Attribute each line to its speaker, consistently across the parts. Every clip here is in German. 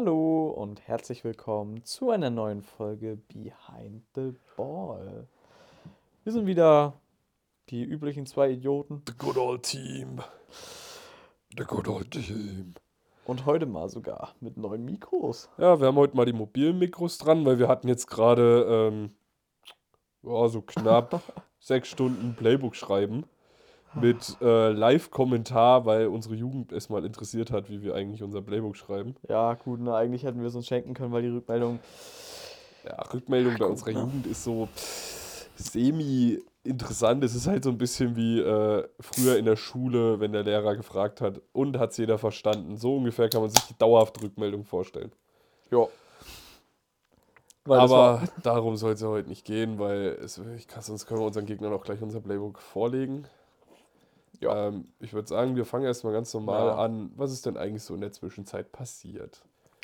Speaker 1: Hallo und herzlich willkommen zu einer neuen Folge Behind the Ball. Wir sind wieder die üblichen zwei Idioten
Speaker 2: The good old team. The good old team.
Speaker 1: und heute mal sogar mit neuen Mikros.
Speaker 2: Ja, wir haben heute mal die mobilen Mikros dran, weil wir hatten jetzt gerade ähm, ja, so knapp sechs Stunden Playbook schreiben mit äh, Live-Kommentar, weil unsere Jugend es mal interessiert hat, wie wir eigentlich unser Playbook schreiben.
Speaker 1: Ja, gut, na, eigentlich hätten wir es uns schenken können, weil die Rückmeldung.
Speaker 2: Ja, Rückmeldung bei
Speaker 1: guck
Speaker 2: unserer
Speaker 1: mal.
Speaker 2: Jugend ist so semi-interessant. Es ist halt so ein bisschen wie äh, früher in der Schule, wenn der Lehrer gefragt hat, und hat es jeder verstanden. So ungefähr kann man sich die dauerhafte Rückmeldung vorstellen.
Speaker 1: Ja. Weil
Speaker 2: Aber darum soll es ja heute nicht gehen, weil es, ich kann, sonst können wir unseren Gegnern auch gleich unser Playbook vorlegen.
Speaker 1: Ja.
Speaker 2: Ähm, ich würde sagen, wir fangen erstmal ganz normal
Speaker 1: Ja.
Speaker 2: an. Was ist denn eigentlich so in der Zwischenzeit passiert?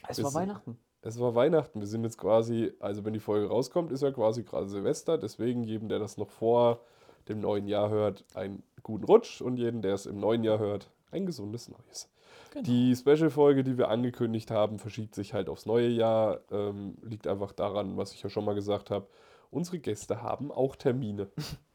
Speaker 1: es
Speaker 2: wir
Speaker 1: war
Speaker 2: sind-
Speaker 1: Weihnachten.
Speaker 2: Es war Weihnachten. Wir sind jetzt quasi, also wenn die Folge rauskommt, ist ja quasi gerade Silvester. Deswegen jedem, der das noch vor dem neuen Jahr hört, einen guten Rutsch und jeden, der es im neuen Jahr hört, ein gesundes Neues.
Speaker 1: Genau.
Speaker 2: Die Special-Folge, die wir angekündigt haben, verschiebt sich halt aufs neue Jahr. Ähm, liegt einfach daran, was ich ja schon mal gesagt habe. Unsere Gäste haben auch Termine.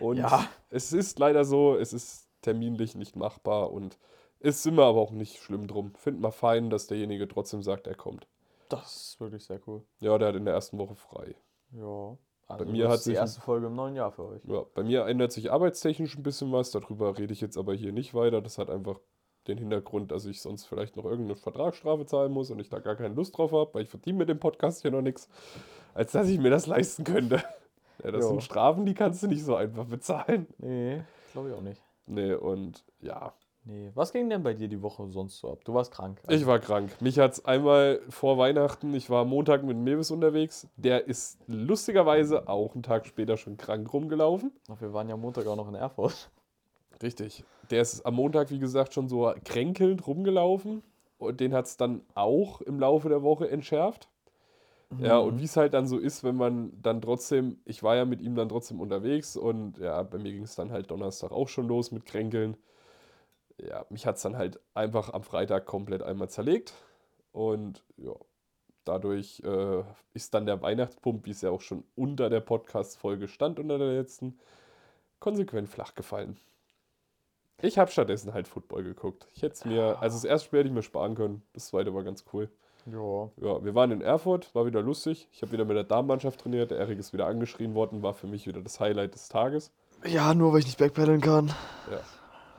Speaker 2: Und
Speaker 1: Ja.
Speaker 2: es ist leider so, es ist terminlich nicht machbar und es sind wir aber auch nicht schlimm drum. Finden wir fein, dass derjenige trotzdem sagt, er kommt.
Speaker 1: Das ist wirklich sehr cool.
Speaker 2: Ja, der hat in der ersten Woche frei.
Speaker 1: Ja. Also
Speaker 2: mir
Speaker 1: das
Speaker 2: hat
Speaker 1: ist die
Speaker 2: sich ein-
Speaker 1: erste Folge im neuen Jahr für euch.
Speaker 2: Ja, bei mir ändert sich arbeitstechnisch ein bisschen was, darüber rede ich jetzt aber hier nicht weiter. Das hat einfach den Hintergrund, dass ich sonst vielleicht noch irgendeine Vertragsstrafe zahlen muss und ich da gar keine Lust drauf habe, weil ich verdiene mit dem Podcast hier noch nichts, als dass ich mir das leisten könnte. Ja, das
Speaker 1: Jo.
Speaker 2: sind Strafen, die kannst du nicht so einfach bezahlen.
Speaker 1: Nee, glaube ich auch nicht.
Speaker 2: Nee, und ja,
Speaker 1: Nee. Was ging denn bei dir die Woche sonst so ab? Du warst krank.
Speaker 2: ich war krank. Mich hat es einmal vor Weihnachten, ich war Montag mit Mewis unterwegs, der ist lustigerweise auch einen Tag später schon krank rumgelaufen.
Speaker 1: Ach, Wir waren ja Montag auch noch in Erfurt.
Speaker 2: Richtig. Der ist am Montag, wie gesagt, schon so kränkelnd rumgelaufen. Und den hat es dann auch im Laufe der Woche entschärft. Ja, und wie es halt dann so ist, wenn man dann trotzdem, ich war ja mit ihm dann trotzdem unterwegs und ja, bei mir ging es dann halt Donnerstag auch schon los mit Kränkeln. Ja, mich hat es dann halt einfach am Freitag komplett einmal zerlegt. Und ja, dadurch äh, ist dann der Weihnachtspump, wie es ja auch schon unter der Podcast-Folge stand, unter der letzten, konsequent flach gefallen. Ich habe stattdessen halt Football geguckt. Ich hätte es mir, also das erste Spiel hätte ich mir sparen können, das zweite war ganz cool.
Speaker 1: Ja.
Speaker 2: Ja, wir waren in Erfurt, war wieder lustig. Ich habe wieder mit der Damenmannschaft trainiert. Der Erik ist wieder angeschrien worden, war für mich wieder das Highlight des Tages.
Speaker 1: Ja, nur weil ich nicht backpedalen kann.
Speaker 2: Ja,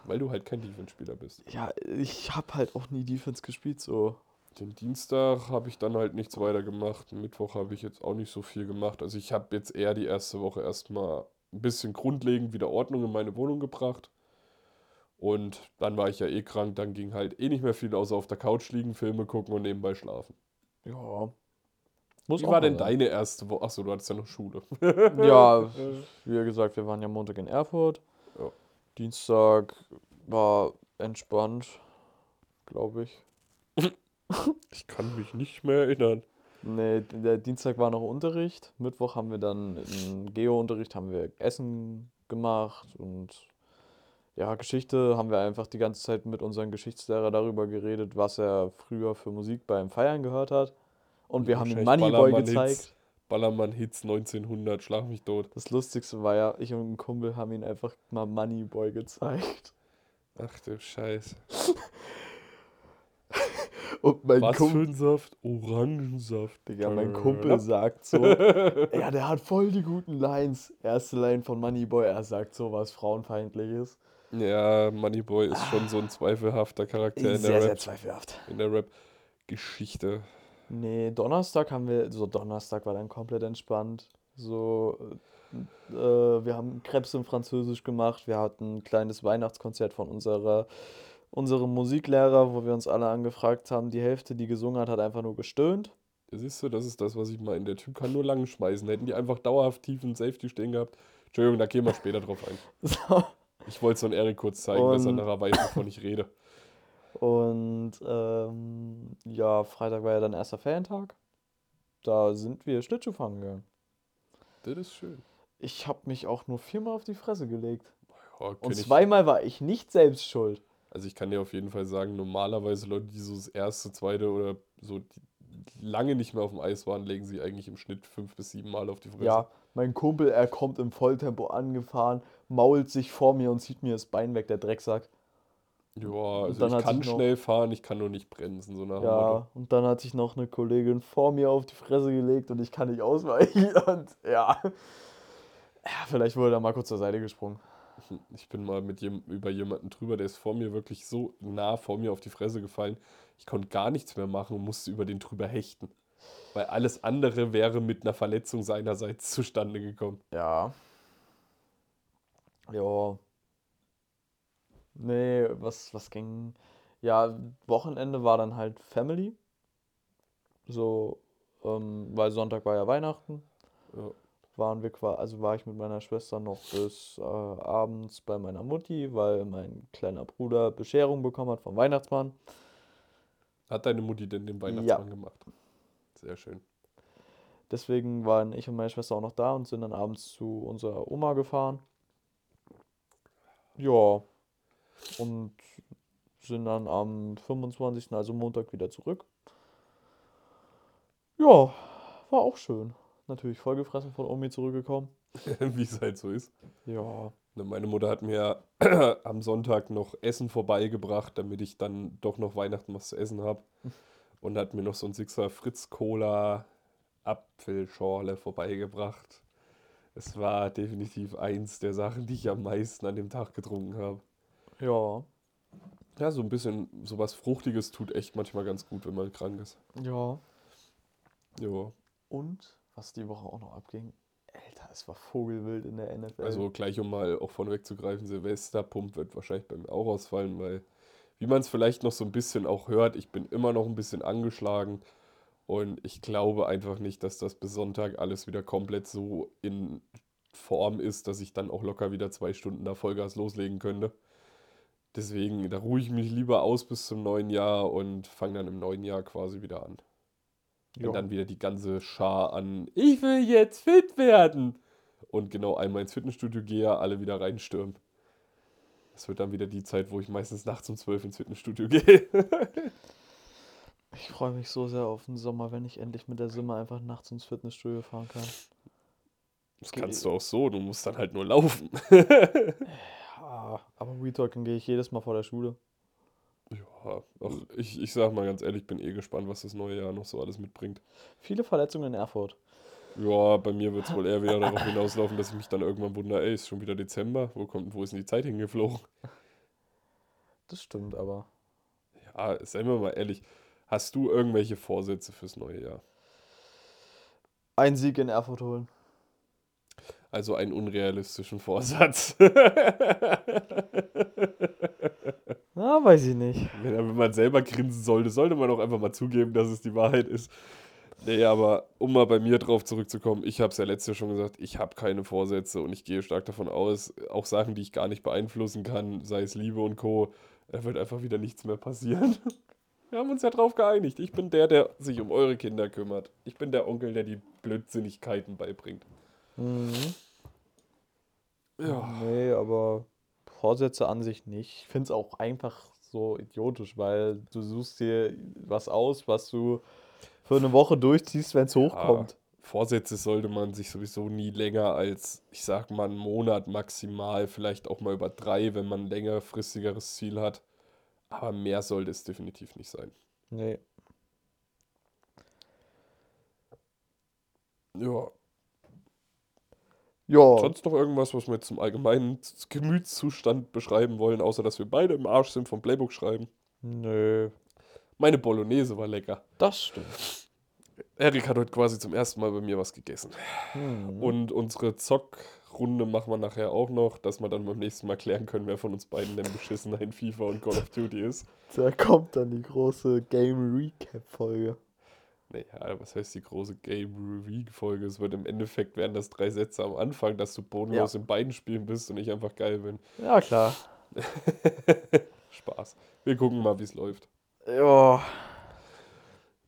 Speaker 2: weil du halt kein Defense-Spieler bist.
Speaker 1: Ja, ich habe halt auch nie Defense gespielt, so.
Speaker 2: Den Dienstag habe ich dann halt nichts weiter gemacht. Mittwoch habe ich jetzt auch nicht so viel gemacht. Also ich habe jetzt eher die erste Woche erstmal ein bisschen grundlegend wieder Ordnung in meine Wohnung gebracht. Und dann war ich ja eh krank, dann ging halt eh nicht mehr viel außer auf der Couch liegen, Filme gucken und nebenbei schlafen.
Speaker 1: Ja. Muss
Speaker 2: Wie war denn
Speaker 1: sein.
Speaker 2: deine erste Woche? Achso, du hattest ja noch Schule.
Speaker 1: Ja, wie gesagt, wir waren ja Montag in Erfurt.
Speaker 2: Ja.
Speaker 1: Dienstag war entspannt, glaube ich.
Speaker 2: Ich kann mich nicht mehr erinnern.
Speaker 1: Nee, der Dienstag war noch Unterricht. Mittwoch haben wir dann im Geo-Unterricht haben wir Essen gemacht und ja, Geschichte haben wir einfach die ganze Zeit mit unserem Geschichtslehrer darüber geredet, was er früher für Musik beim Feiern gehört hat. Und wir haben ihm Moneyboy gezeigt.
Speaker 2: Ballermann-Hits 1900, schlag mich tot.
Speaker 1: Das Lustigste war ja, ich und ein Kumpel haben ihn einfach mal Moneyboy gezeigt.
Speaker 2: Ach du Scheiße.
Speaker 1: Und mein
Speaker 2: Was für
Speaker 1: Kumpel,
Speaker 2: ein Saft? Orangensaft.
Speaker 1: Digga, mein Kumpel sagt so, ja, der hat voll die guten Lines. Erste Line von Moneyboy, er sagt so was Frauenfeindliches.
Speaker 2: Ja, Moneyboy ist schon so ein zweifelhafter Charakter in
Speaker 1: sehr,
Speaker 2: der
Speaker 1: sehr
Speaker 2: Rap,
Speaker 1: zweifelhaft.
Speaker 2: in der Rap-Geschichte.
Speaker 1: Nee, Donnerstag haben wir, so Donnerstag war dann komplett entspannt. So, äh, äh, wir haben Krebs in Französisch gemacht. Wir hatten ein kleines Weihnachtskonzert von unserer, unserem Musiklehrer, wo wir uns alle angefragt haben. Die Hälfte, die gesungen hat, hat einfach nur gestöhnt.
Speaker 2: Siehst du, das ist das, was ich meine. Der Typ kann nur lang schmeißen. Hätten die einfach dauerhaft tiefen Safety stehen gehabt. Entschuldigung, da gehen wir später drauf ein.
Speaker 1: So.
Speaker 2: Ich wollte es von Erik kurz zeigen, dass er
Speaker 1: Und-
Speaker 2: nachher weiß, wovon ich rede.
Speaker 1: Und ähm, ja, Freitag war ja dann erster Ferientag. Da sind wir Schlittschuh fahren gegangen.
Speaker 2: Das ist schön.
Speaker 1: Ich habe mich auch nur viermal auf die Fresse gelegt.
Speaker 2: Ja,
Speaker 1: Und zweimal war ich nicht selbst schuld.
Speaker 2: Also ich kann dir auf jeden Fall sagen, normalerweise Leute, die so das erste, zweite oder so lange nicht mehr auf dem Eis waren, legen sie eigentlich im Schnitt fünf bis sieben Mal auf die Fresse.
Speaker 1: Ja, mein Kumpel, er kommt im Volltempo angefahren, mault sich vor mir und zieht mir das Bein weg, der Drecksack.
Speaker 2: Ja, also
Speaker 1: dann
Speaker 2: ich kann
Speaker 1: sich noch-
Speaker 2: schnell fahren, ich kann nur nicht bremsen, so nach
Speaker 1: Ja,
Speaker 2: Motto.
Speaker 1: und dann hat sich noch eine Kollegin vor mir auf die Fresse gelegt und ich kann nicht ausweichen. Und ja, ja vielleicht wurde er mal kurz zur Seite gesprungen.
Speaker 2: Ich bin mal mit jem, über jemanden drüber, der ist vor mir wirklich so nah vor mir auf die Fresse gefallen. Ich konnte gar nichts mehr machen und musste über den drüber hechten. Weil alles andere wäre mit einer Verletzung seinerseits zustande gekommen.
Speaker 1: Ja. Ja. Nee, was, was ging? Ja, Wochenende war dann halt Family. So, ähm, weil Sonntag war ja Weihnachten.
Speaker 2: Ja.
Speaker 1: Waren wir quasi, also war ich mit meiner Schwester noch bis äh, abends bei meiner Mutti, weil mein kleiner Bruder Bescherung bekommen hat vom Weihnachtsmann.
Speaker 2: Hat deine Mutti denn den Weihnachtsmann gemacht? Sehr schön.
Speaker 1: Deswegen waren ich und meine Schwester auch noch da und sind dann abends zu unserer Oma gefahren. Ja. Und sind dann am 25., also Montag, wieder zurück. Ja, war auch schön. Natürlich vollgefressen von Omi zurückgekommen.
Speaker 2: Wie es halt so ist.
Speaker 1: Ja,
Speaker 2: Ne, Meine Mutter hat mir am Sonntag noch Essen vorbeigebracht, damit ich dann doch noch Weihnachten was zu essen habe. Und hat mir noch so ein Sixer Fritz Cola Apfelschorle vorbeigebracht. Es war definitiv eins der Sachen, die ich am meisten an dem Tag getrunken habe.
Speaker 1: ja,
Speaker 2: Ja, so ein bisschen sowas Fruchtiges tut echt manchmal ganz gut, wenn man krank ist.
Speaker 1: ja.
Speaker 2: Ja,
Speaker 1: Und was die Woche auch noch abging, Alter, es war Vogelwild in der NFL.
Speaker 2: also gleich um mal auch vorne wegzugreifen, Silvesterpump wird wahrscheinlich bei mir auch ausfallen, weil, wie man es vielleicht noch so ein bisschen auch hört, ich bin immer noch ein bisschen angeschlagen und ich glaube einfach nicht, dass das bis Sonntag alles wieder komplett so in Form ist, dass ich dann auch locker wieder zwei Stunden da Vollgas loslegen könnte. Deswegen, da ruhe ich mich lieber aus bis zum neuen Jahr und fange dann im neuen Jahr quasi wieder an. Wenn
Speaker 1: Ja.
Speaker 2: dann wieder die ganze Schar an, ich will jetzt fit werden. Und genau einmal ins Fitnessstudio gehe, alle wieder reinstürmen. Das wird dann wieder die Zeit, wo ich meistens nachts um 12 ins Fitnessstudio gehe.
Speaker 1: Ich freue mich so sehr auf den Sommer, wenn ich endlich mit der Simmer einfach nachts ins Fitnessstudio fahren kann.
Speaker 2: Das kannst du auch so, du musst dann halt nur laufen.
Speaker 1: Ja, aber Retalking gehe ich jedes Mal vor der Schule.
Speaker 2: Ja, ach, ich, ich sag mal ganz ehrlich, bin eh gespannt, was das neue Jahr noch so alles mitbringt.
Speaker 1: Viele Verletzungen in Erfurt.
Speaker 2: Ja, bei mir wird es wohl eher wieder darauf hinauslaufen, dass ich mich dann irgendwann wundere, ey, ist schon wieder Dezember, wo kommt, wo ist denn die Zeit hingeflogen?
Speaker 1: Das stimmt aber.
Speaker 2: Ja, seien wir mal ehrlich, hast du irgendwelche Vorsätze fürs neue Jahr?
Speaker 1: Ein Sieg in Erfurt holen.
Speaker 2: Also einen unrealistischen Vorsatz.
Speaker 1: Na, weiß ich nicht.
Speaker 2: Wenn, man selber grinsen sollte, sollte man auch einfach mal zugeben, dass es die Wahrheit ist. Nee, aber um mal bei mir drauf zurückzukommen, ich habe es ja letztes Jahr schon gesagt, ich habe keine Vorsätze und ich gehe stark davon aus, auch Sachen, die ich gar nicht beeinflussen kann, sei es Liebe und Co., da wird einfach wieder nichts mehr passieren. Wir haben uns ja drauf geeinigt. Ich bin der, der sich um eure Kinder kümmert. Ich bin der Onkel, der die Blödsinnigkeiten beibringt.
Speaker 1: Mhm.
Speaker 2: Ja.
Speaker 1: Nee, aber Vorsätze an sich nicht. Ich finde es auch einfach so idiotisch, weil du suchst dir was aus, was du für eine Woche durchziehst, wenn es hochkommt.
Speaker 2: Vorsätze sollte man sich sowieso nie länger als, ich sag mal, einen Monat maximal, vielleicht auch mal über drei, wenn man ein längerfristigeres Ziel hat. Aber mehr sollte es definitiv nicht sein.
Speaker 1: Nee.
Speaker 2: Ja.
Speaker 1: Ja,
Speaker 2: Sonst noch irgendwas, was wir jetzt zum allgemeinen Gemütszustand beschreiben wollen, außer dass wir beide im Arsch sind vom Playbook schreiben?
Speaker 1: nö,
Speaker 2: Meine Bolognese war lecker.
Speaker 1: das stimmt.
Speaker 2: Erik hat heute quasi zum ersten Mal bei mir was gegessen.
Speaker 1: Hm.
Speaker 2: Und unsere Zockrunde machen wir nachher auch noch, dass wir dann beim nächsten Mal klären können, wer von uns beiden denn beschissener in FIFA und Call of Duty ist.
Speaker 1: Da kommt dann die große Game Recap Folge.
Speaker 2: Naja, was heißt die große Game Review-Folge? Es wird im Endeffekt, wären das drei Sätze am Anfang, dass du bodenlos in beiden Spielen bist und ich einfach geil bin.
Speaker 1: Ja, klar.
Speaker 2: Spaß. Wir gucken mal, wie es läuft.
Speaker 1: Ja,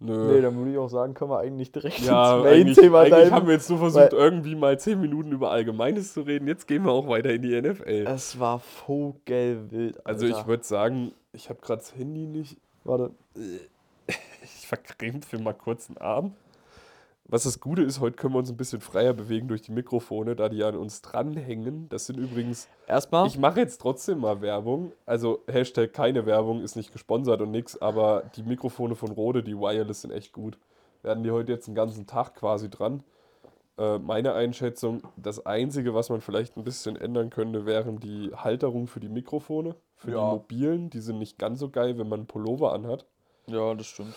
Speaker 2: Nö.
Speaker 1: nee, dann würde ich auch sagen, können wir eigentlich direkt
Speaker 2: ja,
Speaker 1: ins
Speaker 2: eigentlich,
Speaker 1: Main-Thema
Speaker 2: eigentlich
Speaker 1: rein.
Speaker 2: haben wir jetzt nur versucht, irgendwie mal zehn Minuten über Allgemeines zu reden. Jetzt gehen wir auch weiter in die NFL.
Speaker 1: Es war vogelwild, Alter.
Speaker 2: Also ich würde sagen, ich habe gerade das Handy nicht.
Speaker 1: Warte.
Speaker 2: ich verkrampfe mal kurz den Arm. Was das Gute ist, heute können wir uns ein bisschen freier bewegen durch die Mikrofone, da die an uns dranhängen. Das sind übrigens.
Speaker 1: Erstmal.
Speaker 2: Ich mache jetzt trotzdem mal Werbung. Also Hashtag keine Werbung, ist nicht gesponsert und nix, aber die Mikrofone von Rode, die Wireless, sind echt gut. Werden die heute jetzt einen ganzen Tag quasi dran. Äh, meine Einschätzung, das Einzige, was man vielleicht ein bisschen ändern könnte, wären die Halterung für die Mikrofone. Für
Speaker 1: Ja.
Speaker 2: die mobilen. Die sind nicht ganz so geil, wenn man einen Pullover anhat.
Speaker 1: Ja, das stimmt.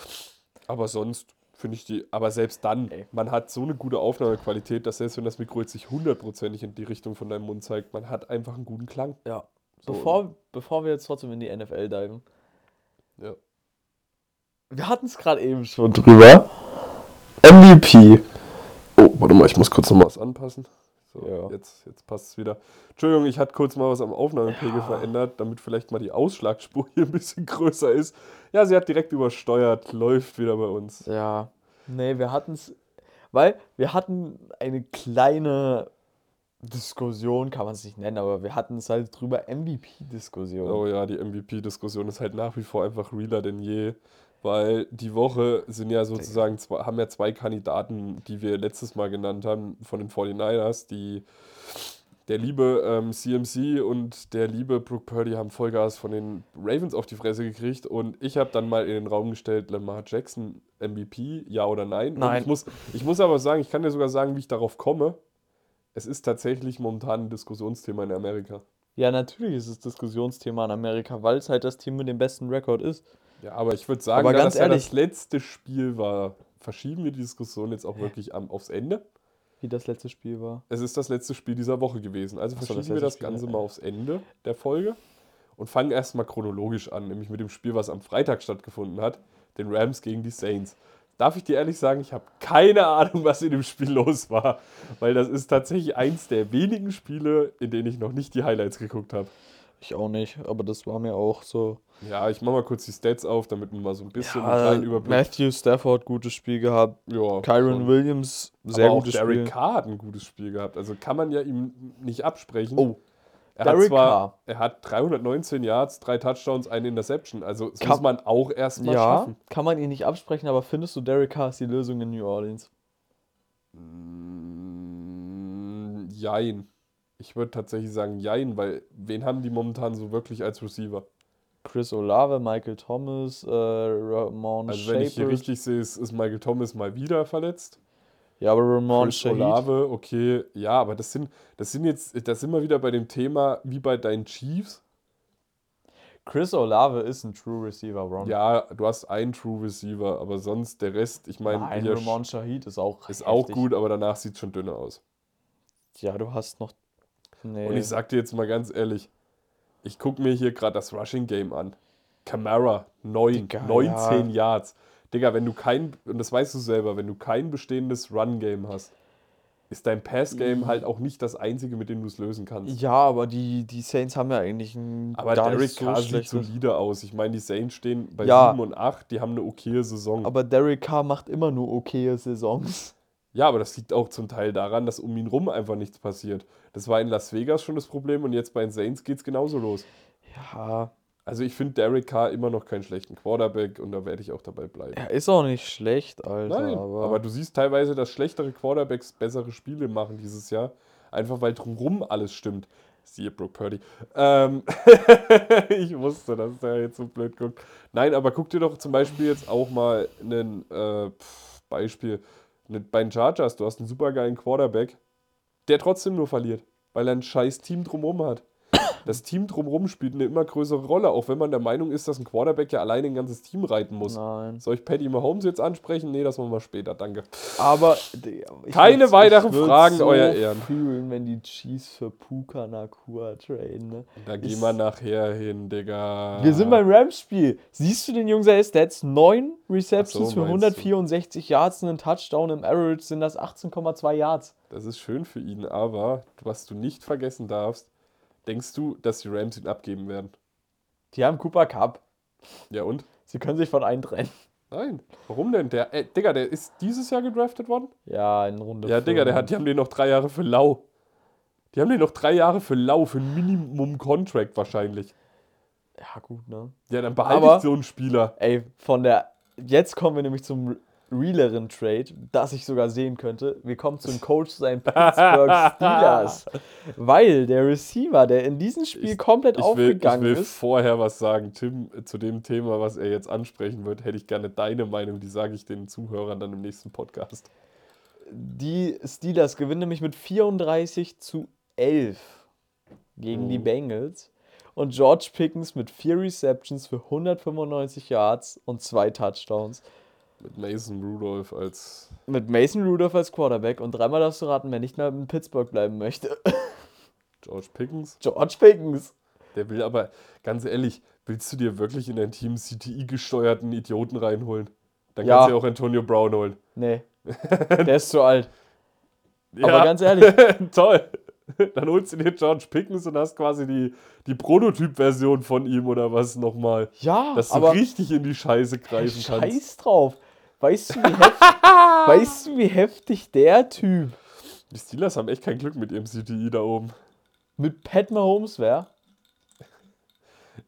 Speaker 2: Aber sonst finde ich die, aber selbst dann,
Speaker 1: Ey.
Speaker 2: man hat so eine gute Aufnahmequalität, dass selbst wenn das Mikro jetzt nicht hundertprozentig in die Richtung von deinem Mund zeigt, man hat einfach einen guten Klang.
Speaker 1: Ja.
Speaker 2: So.
Speaker 1: Bevor, bevor wir jetzt trotzdem in die NFL diven.
Speaker 2: Ja.
Speaker 1: Wir hatten es gerade eben schon drüber. MVP.
Speaker 2: Oh, warte mal, ich muss kurz noch mal was anpassen. So,
Speaker 1: Ja.
Speaker 2: jetzt, jetzt passt es wieder. Entschuldigung, ich hatte kurz mal was am Aufnahmepegel
Speaker 1: Ja.
Speaker 2: verändert, damit vielleicht mal die Ausschlagspur hier ein bisschen größer ist. Ja, sie hat direkt übersteuert, läuft wieder bei uns.
Speaker 1: Ja. Nee, wir hatten es. Weil wir hatten eine kleine Diskussion, kann man es nicht nennen, aber wir hatten es halt drüber MVP-Diskussion.
Speaker 2: Oh ja, die MVP-Diskussion ist halt nach wie vor einfach realer denn je. Weil die Woche sind ja sozusagen zwei, haben ja zwei Kandidaten, die wir letztes Mal genannt haben, von den 49ers. Die, der liebe ähm, CMC und der liebe Brooke Purdy haben Vollgas von den Ravens auf die Fresse gekriegt. Und ich habe dann mal in den Raum gestellt, Lamar Jackson MVP, ja oder nein? Und
Speaker 1: Nein.
Speaker 2: ich muss, ich muss aber sagen, ich kann dir sogar sagen, wie ich darauf komme. Es ist tatsächlich momentan ein Diskussionsthema in Amerika.
Speaker 1: Ja, natürlich ist es Diskussionsthema in Amerika, weil es halt das Team mit dem besten Rekord ist.
Speaker 2: Ja, aber ich würde sagen,
Speaker 1: Aber
Speaker 2: da
Speaker 1: ganz
Speaker 2: das ja
Speaker 1: ehrlich-
Speaker 2: das letzte Spiel war, verschieben wir die Diskussion jetzt auch wirklich am, aufs Ende.
Speaker 1: Wie das letzte Spiel war.
Speaker 2: Es ist das letzte Spiel dieser Woche gewesen. Also
Speaker 1: Ach
Speaker 2: verschieben
Speaker 1: das
Speaker 2: wir das
Speaker 1: Spiel,
Speaker 2: Ganze
Speaker 1: ja.
Speaker 2: mal aufs Ende der Folge und fangen erstmal chronologisch an, nämlich mit dem Spiel, was am Freitag stattgefunden hat, den Rams gegen die Saints. Darf ich dir ehrlich sagen, ich habe keine Ahnung, was in dem Spiel los war, weil das ist tatsächlich eins der wenigen Spiele, in denen ich noch nicht die Highlights geguckt habe.
Speaker 1: Ich auch nicht, aber das war mir auch so.
Speaker 2: Ja, ich mache mal kurz die Stats auf, damit man mal so ein bisschen einen
Speaker 1: Ja,
Speaker 2: kleinen Überblick
Speaker 1: Matthew Stafford, gutes Spiel gehabt.
Speaker 2: Ja,
Speaker 1: Kyron
Speaker 2: schon.
Speaker 1: Williams, sehr
Speaker 2: aber
Speaker 1: gutes
Speaker 2: auch Derek
Speaker 1: Spiel.
Speaker 2: Carr hat ein gutes Spiel gehabt. Also kann man ja ihm nicht absprechen.
Speaker 1: Oh,
Speaker 2: er hat
Speaker 1: Derek
Speaker 2: zwar,
Speaker 1: Carr.
Speaker 2: er hat 319 Yards, drei Touchdowns, eine Interception. Also das
Speaker 1: Kann-
Speaker 2: muss man auch erstmal
Speaker 1: ja,
Speaker 2: schaffen.
Speaker 1: kann man ihn nicht absprechen, aber findest du Derek Carr ist die Lösung in New Orleans?
Speaker 2: Mm, Jein. Ich würde tatsächlich sagen Jein, weil wen haben die momentan so wirklich als Receiver?
Speaker 1: Chris Olave, Michael Thomas, äh, Ramon
Speaker 2: Also wenn ich hier richtig sehe, ist, ist Michael Thomas mal wieder verletzt.
Speaker 1: Ja, aber Ramon
Speaker 2: Chris
Speaker 1: Shahid.
Speaker 2: Olave, okay, ja, aber das sind, das sind jetzt, das sind wir wieder bei dem Thema, wie bei deinen Chiefs.
Speaker 1: Chris Olave ist ein True Receiver, Ron.
Speaker 2: Ja, du hast einen True Receiver, aber sonst der Rest, ich meine,
Speaker 1: Nein,
Speaker 2: hier
Speaker 1: Ramon Shahid ist auch
Speaker 2: ist auch
Speaker 1: heftig.
Speaker 2: gut, aber danach sieht es schon dünner aus.
Speaker 1: Ja, du hast noch. Nee.
Speaker 2: Und ich sag dir jetzt mal ganz ehrlich, ich gucke mir hier gerade das Rushing Game an. Camara, 9,
Speaker 1: Digga,
Speaker 2: 19 Yards. Digga, wenn du kein, und das weißt du selber, wenn du kein bestehendes Run-Game hast, ist dein Pass-Game halt auch nicht das einzige, mit dem du es lösen kannst.
Speaker 1: ja, aber die, die Saints haben ja eigentlich ein
Speaker 2: Aber
Speaker 1: gar
Speaker 2: Derek
Speaker 1: so
Speaker 2: Carr sieht solide aus. Ich meine, die Saints stehen bei
Speaker 1: Ja.
Speaker 2: 7 und 8, die haben eine okaye Saison.
Speaker 1: Aber Derek Carr macht immer nur okaye Saisons.
Speaker 2: Ja, aber das liegt auch zum Teil daran, dass um ihn rum einfach nichts passiert. Das war in Las Vegas schon das Problem und jetzt bei den Saints geht es genauso los.
Speaker 1: Ja,
Speaker 2: Also ich finde Derek Carr immer noch keinen schlechten Quarterback und da werde ich auch dabei bleiben.
Speaker 1: er ist auch nicht schlecht, Alter.
Speaker 2: Nein,
Speaker 1: aber,
Speaker 2: aber, du siehst teilweise, dass schlechtere Quarterbacks bessere Spiele machen dieses Jahr. Einfach weil drumherum alles stimmt. Siehe Brooke Purdy. Ähm, ich wusste, dass der jetzt so blöd guckt. Nein, aber guck dir doch zum Beispiel jetzt auch mal ein äh, Beispiel. Ne- Bei den Chargers, du hast einen supergeilen Quarterback, der trotzdem nur verliert, weil er ein scheiß Team drumherum hat. Das Team drumherum spielt eine immer größere Rolle, auch wenn man der Meinung ist, dass ein Quarterback ja alleine ein ganzes Team reiten muss.
Speaker 1: Nein.
Speaker 2: Soll ich Patty Mahomes jetzt ansprechen? Nee, das machen wir später, danke.
Speaker 1: Aber ich
Speaker 2: Keine weiteren Fragen,
Speaker 1: so
Speaker 2: euer Ehren.
Speaker 1: fühlen, wenn die Chiefs für Puka Nakua traden. Ne?
Speaker 2: Da gehen
Speaker 1: Ist-
Speaker 2: wir nachher hin, Digga.
Speaker 1: Wir sind beim Rams-Spiel. Siehst du den Jungs seine Stats? 9 Receptions
Speaker 2: Ach so,
Speaker 1: für
Speaker 2: meinst du.
Speaker 1: 164 Yards und einen Touchdown. Im Average sind das 18,2 Yards.
Speaker 2: Das ist schön für ihn, aber was du nicht vergessen darfst, denkst du, dass die Rams ihn abgeben werden?
Speaker 1: Die haben Cooper Cup.
Speaker 2: Ja und?
Speaker 1: Sie können sich von einem trennen.
Speaker 2: Nein. Warum denn? Der, äh, Digga, der ist dieses Jahr gedraftet worden?
Speaker 1: Ja, in Runde
Speaker 2: Ja, Digga, der hat, die haben den noch drei Jahre für lau. Die haben den noch drei Jahre für lau, für ein Minimum-Contract wahrscheinlich.
Speaker 1: Ja, gut, ne?
Speaker 2: Ja, dann behalte
Speaker 1: Aber-
Speaker 2: ich so einen Spieler.
Speaker 1: Ey, von der. jetzt kommen wir nämlich zum realeren Trade, das ich sogar sehen könnte. Wir kommen zum Coach seinen Pittsburgh Steelers. Weil der Receiver, der in diesem Spiel
Speaker 2: Ich-
Speaker 1: komplett
Speaker 2: Ich will, ich
Speaker 1: aufgegangen
Speaker 2: will
Speaker 1: ist.
Speaker 2: vorher was sagen, Tim, zu dem Thema, was er jetzt ansprechen wird, hätte ich gerne deine Meinung, die sage ich den Zuhörern dann im nächsten Podcast.
Speaker 1: Die Steelers gewinnen nämlich mit 34 zu 11 gegen die
Speaker 2: Mhm.
Speaker 1: Bengals. Und George Pickens mit vier Receptions für 195 Yards und zwei Touchdowns.
Speaker 2: Mit Mason Rudolph als.
Speaker 1: Mit Mason Rudolph als Quarterback. Und dreimal darfst du raten, wer nicht mehr in Pittsburgh bleiben möchte.
Speaker 2: George Pickens.
Speaker 1: George Pickens.
Speaker 2: Der will aber, ganz ehrlich, willst du dir wirklich in dein Team CTI-gesteuerten Idioten reinholen? Dann
Speaker 1: Ja.
Speaker 2: kannst du ja auch Antonio Brown holen.
Speaker 1: Nee. Der ist zu alt.
Speaker 2: Ja,
Speaker 1: Aber ganz ehrlich,
Speaker 2: toll. Dann holst du dir George Pickens und hast quasi die, die Prototyp-Version von ihm oder was nochmal.
Speaker 1: ja,
Speaker 2: Dass du
Speaker 1: aber
Speaker 2: richtig in die Scheiße greifen kannst.
Speaker 1: scheiß drauf. Weißt du, wie heftig, weißt du, wie heftig der Typ
Speaker 2: Die Steelers haben echt kein Glück mit ihrem CTI da oben.
Speaker 1: mit Pat Mahomes wäre?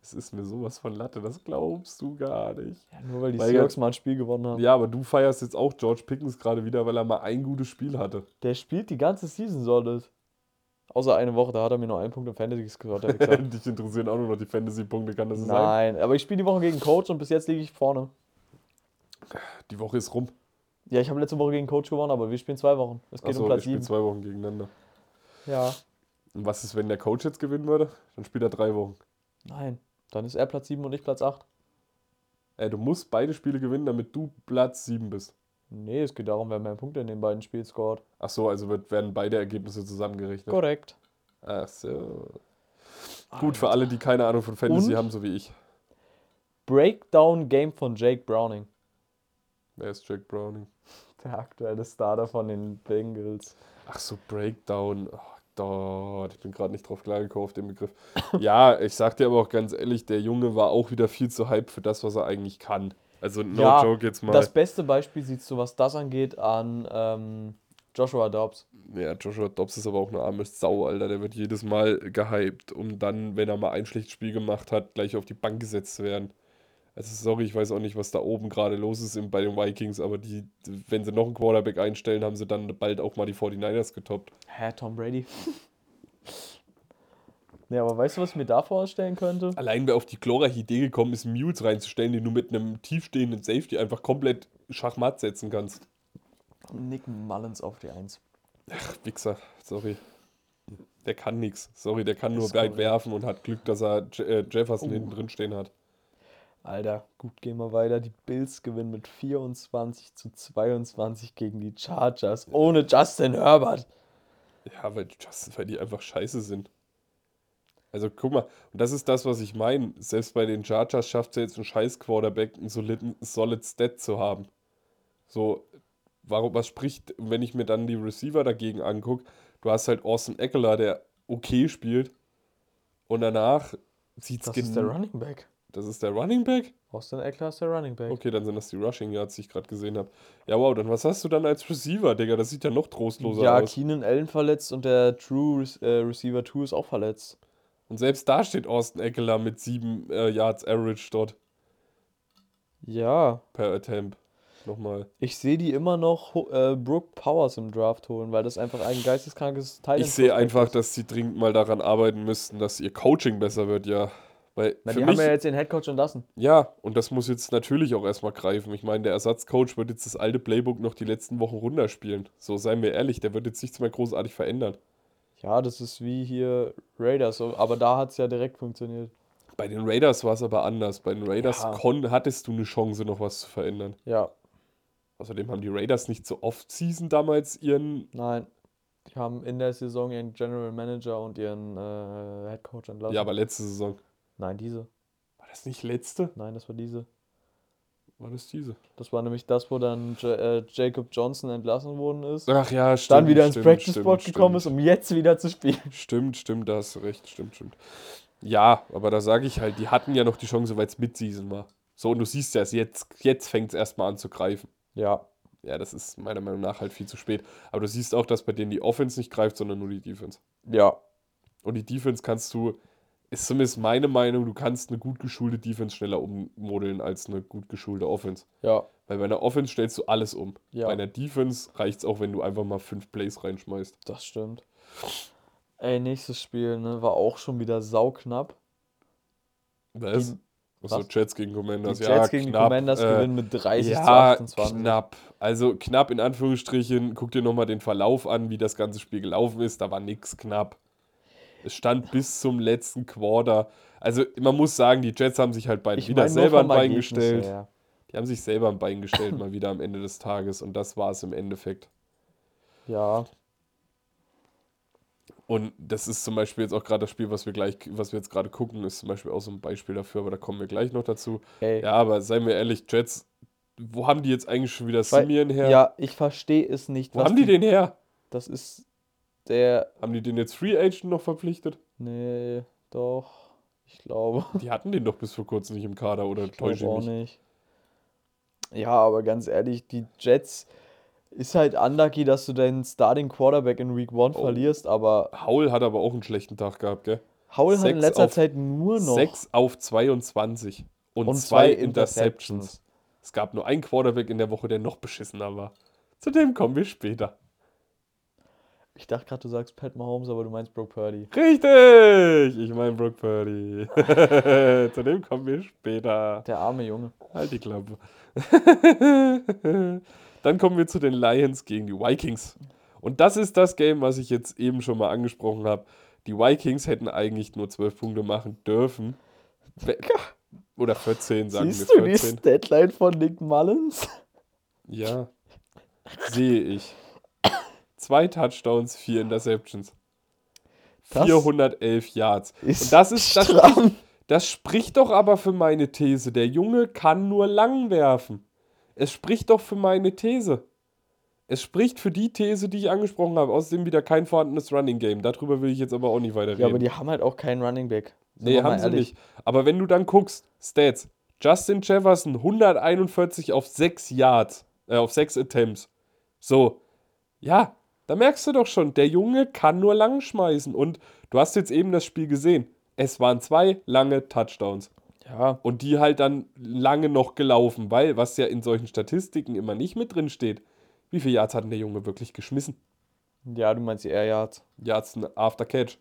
Speaker 2: Es ist mir sowas von Latte, das glaubst du gar nicht.
Speaker 1: Ja, nur weil die
Speaker 2: Weil
Speaker 1: Seahawks
Speaker 2: ja-
Speaker 1: mal ein Spiel gewonnen haben.
Speaker 2: Ja, aber du feierst jetzt auch George Pickens gerade wieder, weil er mal ein gutes Spiel hatte.
Speaker 1: Der spielt die ganze Season solid. Außer eine Woche, da hat er mir nur einen Punkt im Fantasy gescored.
Speaker 2: Dich interessieren auch nur noch die Fantasy-Punkte, kann das so sein?
Speaker 1: Nein, aber ich spiele die Woche gegen Coach und bis jetzt liege ich vorne.
Speaker 2: Die Woche ist rum.
Speaker 1: Ja, ich habe letzte Woche gegen Coach gewonnen, aber wir spielen zwei Wochen. Es geht um
Speaker 2: Achso, wir
Speaker 1: Platz
Speaker 2: spielen
Speaker 1: 7.
Speaker 2: zwei Wochen gegeneinander.
Speaker 1: Ja.
Speaker 2: Und was ist, wenn der Coach jetzt gewinnen würde? Dann spielt er drei Wochen.
Speaker 1: Nein, dann ist er Platz 7 und ich Platz 8.
Speaker 2: Äh, du musst beide Spiele gewinnen, damit du Platz 7 bist.
Speaker 1: Nee, es geht darum, wer mehr Punkte in den beiden Spielen scored.
Speaker 2: Achso, also wird, werden beide Ergebnisse zusammengerechnet.
Speaker 1: Korrekt.
Speaker 2: Ach so. Gut, für alle, die keine Ahnung von Fantasy
Speaker 1: Und?
Speaker 2: haben, so wie ich.
Speaker 1: Breakdown Game von Jake Browning.
Speaker 2: Wer ist Jack Browning?
Speaker 1: Der aktuelle Starter von den Bengals.
Speaker 2: Ach so, Breakdown. Oh Gott, ich bin gerade nicht drauf klargekommen auf den Begriff. ja, ich sag dir aber auch ganz ehrlich, der Junge war auch wieder viel zu hype für das, was er eigentlich kann. Also, no
Speaker 1: Ja,
Speaker 2: joke jetzt mal.
Speaker 1: Das beste Beispiel siehst du, was das angeht, an ähm, Joshua Dobbs.
Speaker 2: Ja, Joshua Dobbs ist aber auch eine arme Sau, Alter. Der wird jedes Mal gehypt, um dann, wenn er mal ein schlechtes Spiel gemacht hat, gleich auf die Bank gesetzt zu werden. Also sorry, ich weiß auch nicht, was da oben gerade los ist bei den Vikings, aber die, wenn sie noch einen Quarterback einstellen, haben sie dann bald auch mal die 49ers getoppt.
Speaker 1: Hä, Tom Brady? nee, aber weißt du, was ich mir da vorstellen könnte?
Speaker 2: Allein wer auf die glorreiche Idee gekommen ist, Mules reinzustellen, den du mit einem tiefstehenden Safety einfach komplett Schachmatt setzen kannst.
Speaker 1: Nick Mullins auf die 1.
Speaker 2: Ach, Wichser, sorry. Der kann nichts. Sorry, der kann nur
Speaker 1: Ist
Speaker 2: weit werfen und hat Glück, dass er äh, Jefferson
Speaker 1: Oh.
Speaker 2: hinten drin stehen hat.
Speaker 1: Alter, gut, gehen wir weiter. Die Bills gewinnen mit 24 zu 22 gegen die Chargers. Ohne Justin Herbert.
Speaker 2: Ja, weil, Justin, weil die einfach scheiße sind. Also guck mal, und das ist das, was ich meine. Selbst bei den Chargers schafft es jetzt ein scheiß Quarterback, einen soliden, solid Stat zu haben. So, warum, was spricht, wenn ich mir dann die Receiver dagegen angucke? Du hast halt Austin Eckler, der okay spielt. Und danach sieht es
Speaker 1: Das ist der Running Back.
Speaker 2: Das ist der Running Back?
Speaker 1: Austin Eckler ist der Running Back.
Speaker 2: Okay, dann sind das die Rushing Yards, die ich gerade gesehen habe. Ja, wow, dann was hast du dann als Receiver, Digga? Das sieht ja noch trostloser
Speaker 1: Ja,
Speaker 2: aus.
Speaker 1: Keenan Allen verletzt und der True äh, Receiver 2 ist auch verletzt.
Speaker 2: Und selbst da steht Austin Eckler mit 7 äh, Yards Average dort
Speaker 1: Ja,
Speaker 2: per Attempt. Nochmal.
Speaker 1: ich sehe die immer noch äh, Brooke Powers im Draft holen, weil das einfach ein geisteskrankes Teil
Speaker 2: Ich sehe einfach, dass sie dringend mal daran arbeiten müssten, dass ihr Coaching besser wird, ja. Weil
Speaker 1: Na, die haben ja jetzt den Headcoach entlassen.
Speaker 2: ja, und das muss jetzt natürlich auch erstmal greifen. Ich meine, der Ersatzcoach wird jetzt das alte Playbook noch die letzten Wochen runterspielen. So, seien wir ehrlich, der wird jetzt nichts mehr großartig verändern.
Speaker 1: Ja, das ist wie hier Raiders, aber da hat es ja direkt funktioniert.
Speaker 2: Bei den Raiders war es aber anders. Bei den Raiders
Speaker 1: Ja.
Speaker 2: kon hattest du eine Chance, noch was zu verändern.
Speaker 1: Ja,
Speaker 2: Außerdem haben die Raiders nicht so oft Season damals ihren.
Speaker 1: nein. Die haben in der Saison ihren General Manager und ihren äh, Headcoach entlassen.
Speaker 2: Ja, aber letzte Saison.
Speaker 1: Nein, diese.
Speaker 2: War das nicht letzte?
Speaker 1: Nein, das war diese.
Speaker 2: War das diese?
Speaker 1: Das war nämlich das, wo dann J äh, Jacob Johnson entlassen worden ist.
Speaker 2: Ach ja, stimmt.
Speaker 1: dann wieder ins
Speaker 2: stimmt,
Speaker 1: Practice Squad gekommen ist,
Speaker 2: stimmt.
Speaker 1: um jetzt wieder zu spielen.
Speaker 2: Stimmt, stimmt, da hast du recht, stimmt, stimmt. Ja, aber da sage ich halt, die hatten ja noch die Chance, weil es Mid-Season war. So, und du siehst ja, es jetzt, jetzt fängt es erstmal an zu greifen.
Speaker 1: Ja,
Speaker 2: Ja, das ist meiner Meinung nach halt viel zu spät. Aber du siehst auch, dass bei denen die Offense nicht greift, sondern nur die Defense.
Speaker 1: ja.
Speaker 2: Und die Defense kannst du. Ist zumindest meine Meinung, du kannst eine gut geschulte Defense schneller ummodeln als eine gut geschulte Offense.
Speaker 1: Ja,
Speaker 2: Weil bei einer Offense stellst du alles um.
Speaker 1: Ja.
Speaker 2: Bei einer Defense reicht es auch, wenn du einfach mal fünf Plays reinschmeißt.
Speaker 1: das stimmt. Ey, nächstes Spiel, ne, war auch schon wieder sauknapp.
Speaker 2: Was?
Speaker 1: Die-
Speaker 2: Achso,
Speaker 1: was?
Speaker 2: Jets gegen
Speaker 1: Die
Speaker 2: Commanders.
Speaker 1: Jets
Speaker 2: ja,
Speaker 1: gegen die
Speaker 2: knapp,
Speaker 1: Commanders
Speaker 2: äh,
Speaker 1: gewinnen mit 30 zu
Speaker 2: Ja,
Speaker 1: 28.
Speaker 2: knapp. Also knapp in Anführungsstrichen. Guck dir nochmal den Verlauf an, wie das ganze Spiel gelaufen ist. Da war nix knapp. Es stand bis zum letzten Quarter. Also man muss sagen, die Jets haben sich halt beide
Speaker 1: Ich
Speaker 2: wieder selber ein Bein
Speaker 1: Ergebnis
Speaker 2: gestellt.
Speaker 1: her.
Speaker 2: Die haben sich selber ein Bein gestellt, mal wieder am Ende des Tages. Und das war es im Endeffekt.
Speaker 1: Ja,
Speaker 2: Und das ist zum Beispiel jetzt auch gerade das Spiel, was wir gleich, was wir jetzt gerade gucken, ist zum Beispiel auch so ein Beispiel dafür, aber da kommen wir gleich noch dazu.
Speaker 1: ey.
Speaker 2: Ja, aber seien wir ehrlich, Jets, wo haben die jetzt eigentlich schon wieder Simeon her?
Speaker 1: Ja, ich verstehe es nicht.
Speaker 2: wo haben die den her?
Speaker 1: Das ist der.
Speaker 2: Haben die den jetzt Free Agent noch verpflichtet?
Speaker 1: Nee, doch. Ich glaube.
Speaker 2: Die hatten den doch bis vor kurzem nicht im Kader, oder
Speaker 1: Ich
Speaker 2: täusche
Speaker 1: glaube auch
Speaker 2: ich mich?
Speaker 1: nicht. Ja, aber ganz ehrlich, die Jets ist halt unlucky, dass du deinen Starting Quarterback in Week 1
Speaker 2: Oh.
Speaker 1: verlierst, aber
Speaker 2: Howell hat aber auch einen schlechten Tag gehabt, gell?
Speaker 1: Howell hat in
Speaker 2: Sechs
Speaker 1: letzter
Speaker 2: auf-
Speaker 1: Zeit nur noch
Speaker 2: 6 auf 22 und,
Speaker 1: Und
Speaker 2: zwei
Speaker 1: zwei
Speaker 2: Interceptions.
Speaker 1: Interceptions.
Speaker 2: Es gab nur einen Quarterback in der Woche, der noch beschissener war. Zu dem kommen wir später.
Speaker 1: Ich dachte gerade, du sagst Pat Mahomes, aber du meinst Brock Purdy.
Speaker 2: Richtig! Ich meine Brock Purdy. Zu dem kommen wir später.
Speaker 1: Der arme Junge.
Speaker 2: Halt die Klappe. Dann kommen wir zu den Lions gegen die Vikings. Und das ist das Game, was ich jetzt eben schon mal angesprochen habe. Die Vikings hätten eigentlich nur 12 Punkte machen dürfen. Oder 14, sagen
Speaker 1: Siehst
Speaker 2: wir
Speaker 1: du die
Speaker 2: 14.
Speaker 1: Deadline von Nick Mullins?
Speaker 2: Ja, sehe ich. Zwei Touchdowns, vier Interceptions.
Speaker 1: Das
Speaker 2: 411 Yards. Und das ist das. Das spricht doch aber für meine These. Der Junge kann nur lang werfen. Es spricht doch für meine These. Es spricht für die These, die ich angesprochen habe. Außerdem wieder kein vorhandenes Running Game. Darüber will ich jetzt aber auch nicht weiter reden.
Speaker 1: Ja, aber die haben halt auch keinen Running Back. Sind
Speaker 2: nee, haben sie
Speaker 1: ehrlich.
Speaker 2: nicht. Aber wenn du dann guckst, Stats, Justin Jefferson 141 auf 6 Yards, äh, auf 6 Attempts. So, ja, da merkst du doch schon, der Junge kann nur lang schmeißen. Und du hast jetzt eben das Spiel gesehen. Es waren zwei lange Touchdowns.
Speaker 1: Ja,
Speaker 2: Und die halt dann lange noch gelaufen, weil, was ja in solchen Statistiken immer nicht mit drin steht, wie viele Yards hat denn der Junge wirklich geschmissen?
Speaker 1: ja, du meinst Air Yards.
Speaker 2: Yards after Catch.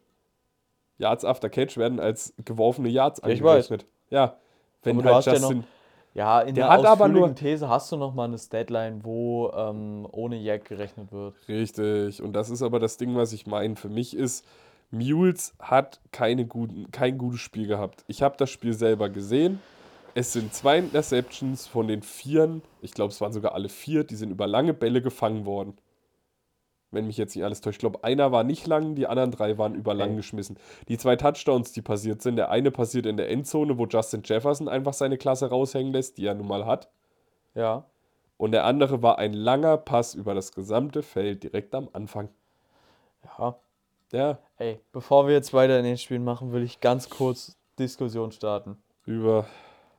Speaker 2: Yards after Catch werden als geworfene Yards
Speaker 1: Ja, ich weiß.
Speaker 2: angerechnet. Ja, wenn
Speaker 1: Aber du
Speaker 2: halt
Speaker 1: hast ja
Speaker 2: Justin,
Speaker 1: Ja, in
Speaker 2: Der
Speaker 1: der,
Speaker 2: hat aber nur-
Speaker 1: These hast du noch mal eine Statline, wo ähm, ohne Jack gerechnet wird.
Speaker 2: Richtig, und das ist aber das Ding, was ich meine. Für mich ist, Mules hat keine guten, kein gutes Spiel gehabt. Ich habe das Spiel selber gesehen. Es sind zwei Interceptions von den Vieren, ich glaube, es waren sogar alle vier, die sind über lange Bälle gefangen worden. Wenn mich jetzt nicht alles täuscht. Ich glaube, einer war nicht lang, die anderen drei waren über lang
Speaker 1: Okay.
Speaker 2: geschmissen. Die zwei Touchdowns, die passiert sind, der eine passiert in der Endzone, wo Justin Jefferson einfach seine Klasse raushängen lässt, die er nun mal hat.
Speaker 1: Ja.
Speaker 2: Und der andere war ein langer Pass über das gesamte Feld direkt am Anfang.
Speaker 1: Ja.
Speaker 2: Ja,
Speaker 1: Ey, bevor wir jetzt weiter in den Spielen machen, will ich ganz kurz Diskussion starten.
Speaker 2: über.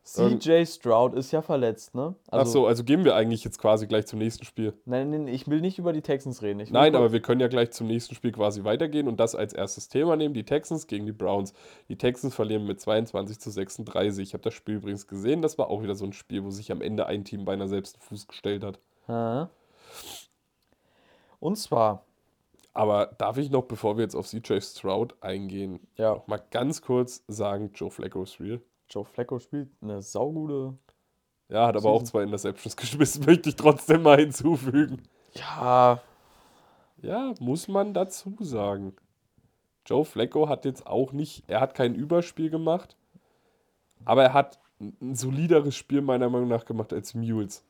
Speaker 1: CJ Stroud ist ja verletzt, ne?
Speaker 2: Ach so, also gehen wir eigentlich jetzt quasi gleich zum nächsten Spiel.
Speaker 1: Nein, nein, ich will nicht über die Texans reden.
Speaker 2: Nein,
Speaker 1: kurz-
Speaker 2: aber wir können ja gleich zum nächsten Spiel quasi weitergehen und das als erstes Thema nehmen. Die Texans gegen die Browns. Die Texans verlieren mit 22 zu 36. Ich habe das Spiel übrigens gesehen. Das war auch wieder so ein Spiel, wo sich am Ende ein Team beinahe selbst den Fuß gestellt hat.
Speaker 1: Aha. Und zwar,
Speaker 2: Aber darf ich noch, bevor wir jetzt auf CJ Stroud eingehen,
Speaker 1: ja,
Speaker 2: mal ganz kurz sagen, Joe Flacco ist real.
Speaker 1: Joe Flacco spielt eine saugute.
Speaker 2: Ja, hat aber auch zwei Interceptions geschmissen, möchte ich trotzdem mal hinzufügen.
Speaker 1: Ja,
Speaker 2: Ja, muss man dazu sagen. Joe Flacco hat jetzt auch nicht, er hat kein Überspiel gemacht, aber er hat ein ein solideres Spiel meiner Meinung nach gemacht als Mules.